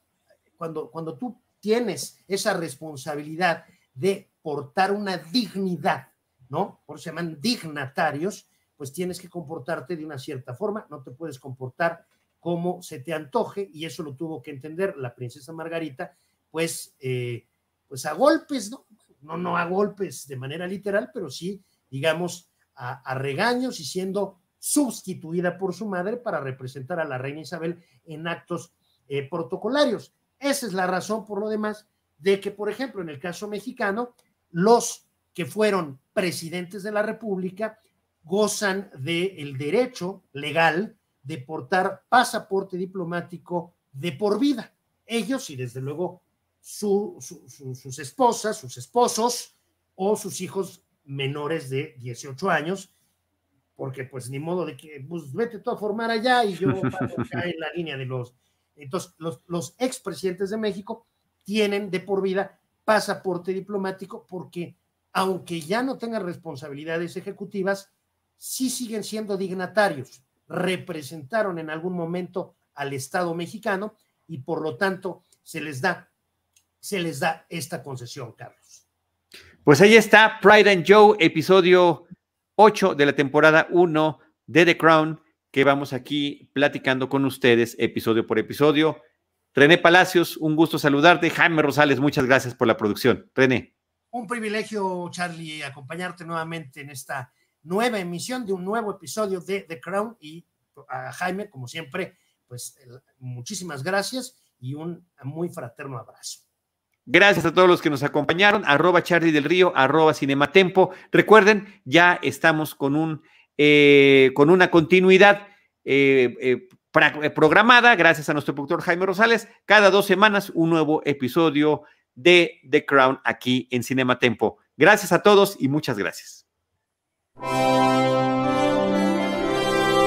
cuando, cuando tú tienes esa responsabilidad de portar una dignidad ¿no? Por eso se llaman dignatarios, pues tienes que comportarte de una cierta forma, no te puedes comportar como se te antoje, y eso lo tuvo que entender la princesa Margarita, pues, eh, pues a golpes, ¿no? ¿no? No a golpes de manera literal, pero sí, digamos, a, regaños y siendo sustituida por su madre para representar a la reina Isabel en actos eh, protocolarios. Esa es la razón, por lo demás, de que, por ejemplo, en el caso mexicano, los que fueron presidentes de la República gozan del derecho legal de portar pasaporte diplomático de por vida. Ellos y desde luego sus esposas, sus esposos o sus hijos menores de 18 años, porque pues ni modo de que, pues vete tú a formar allá y yo (laughs) acá en la línea de los... Entonces, los, los expresidentes de México tienen de por vida pasaporte diplomático porque aunque ya no tengan responsabilidades ejecutivas, sí siguen siendo dignatarios, representaron en algún momento al Estado mexicano y por lo tanto se les da, se les da esta concesión, Carlos. Pues ahí está Pride and Joe, episodio 8 de la temporada 1 de The Crown, que vamos aquí platicando con ustedes episodio por episodio. René Palacios, un gusto saludarte. Jaime Rosales, muchas gracias por la producción. René. Un privilegio, Charlie, acompañarte nuevamente en esta nueva emisión de un nuevo episodio de The Crown y a Jaime, como siempre, pues muchísimas gracias y un muy fraterno abrazo. Gracias a todos los que nos acompañaron, arroba Charlie del Río, arroba Cinematempo. Recuerden, ya estamos con, un, eh, con una continuidad eh, eh, programada, gracias a nuestro productor Jaime Rosales, cada dos semanas un nuevo episodio de The Crown aquí en Cinema Tempo. Gracias a todos y muchas gracias.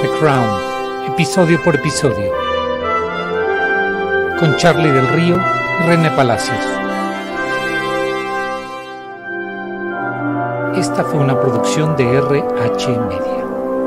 The Crown, episodio por episodio. Con Charlie del Río y René Palacios. Esta fue una producción de RH Media.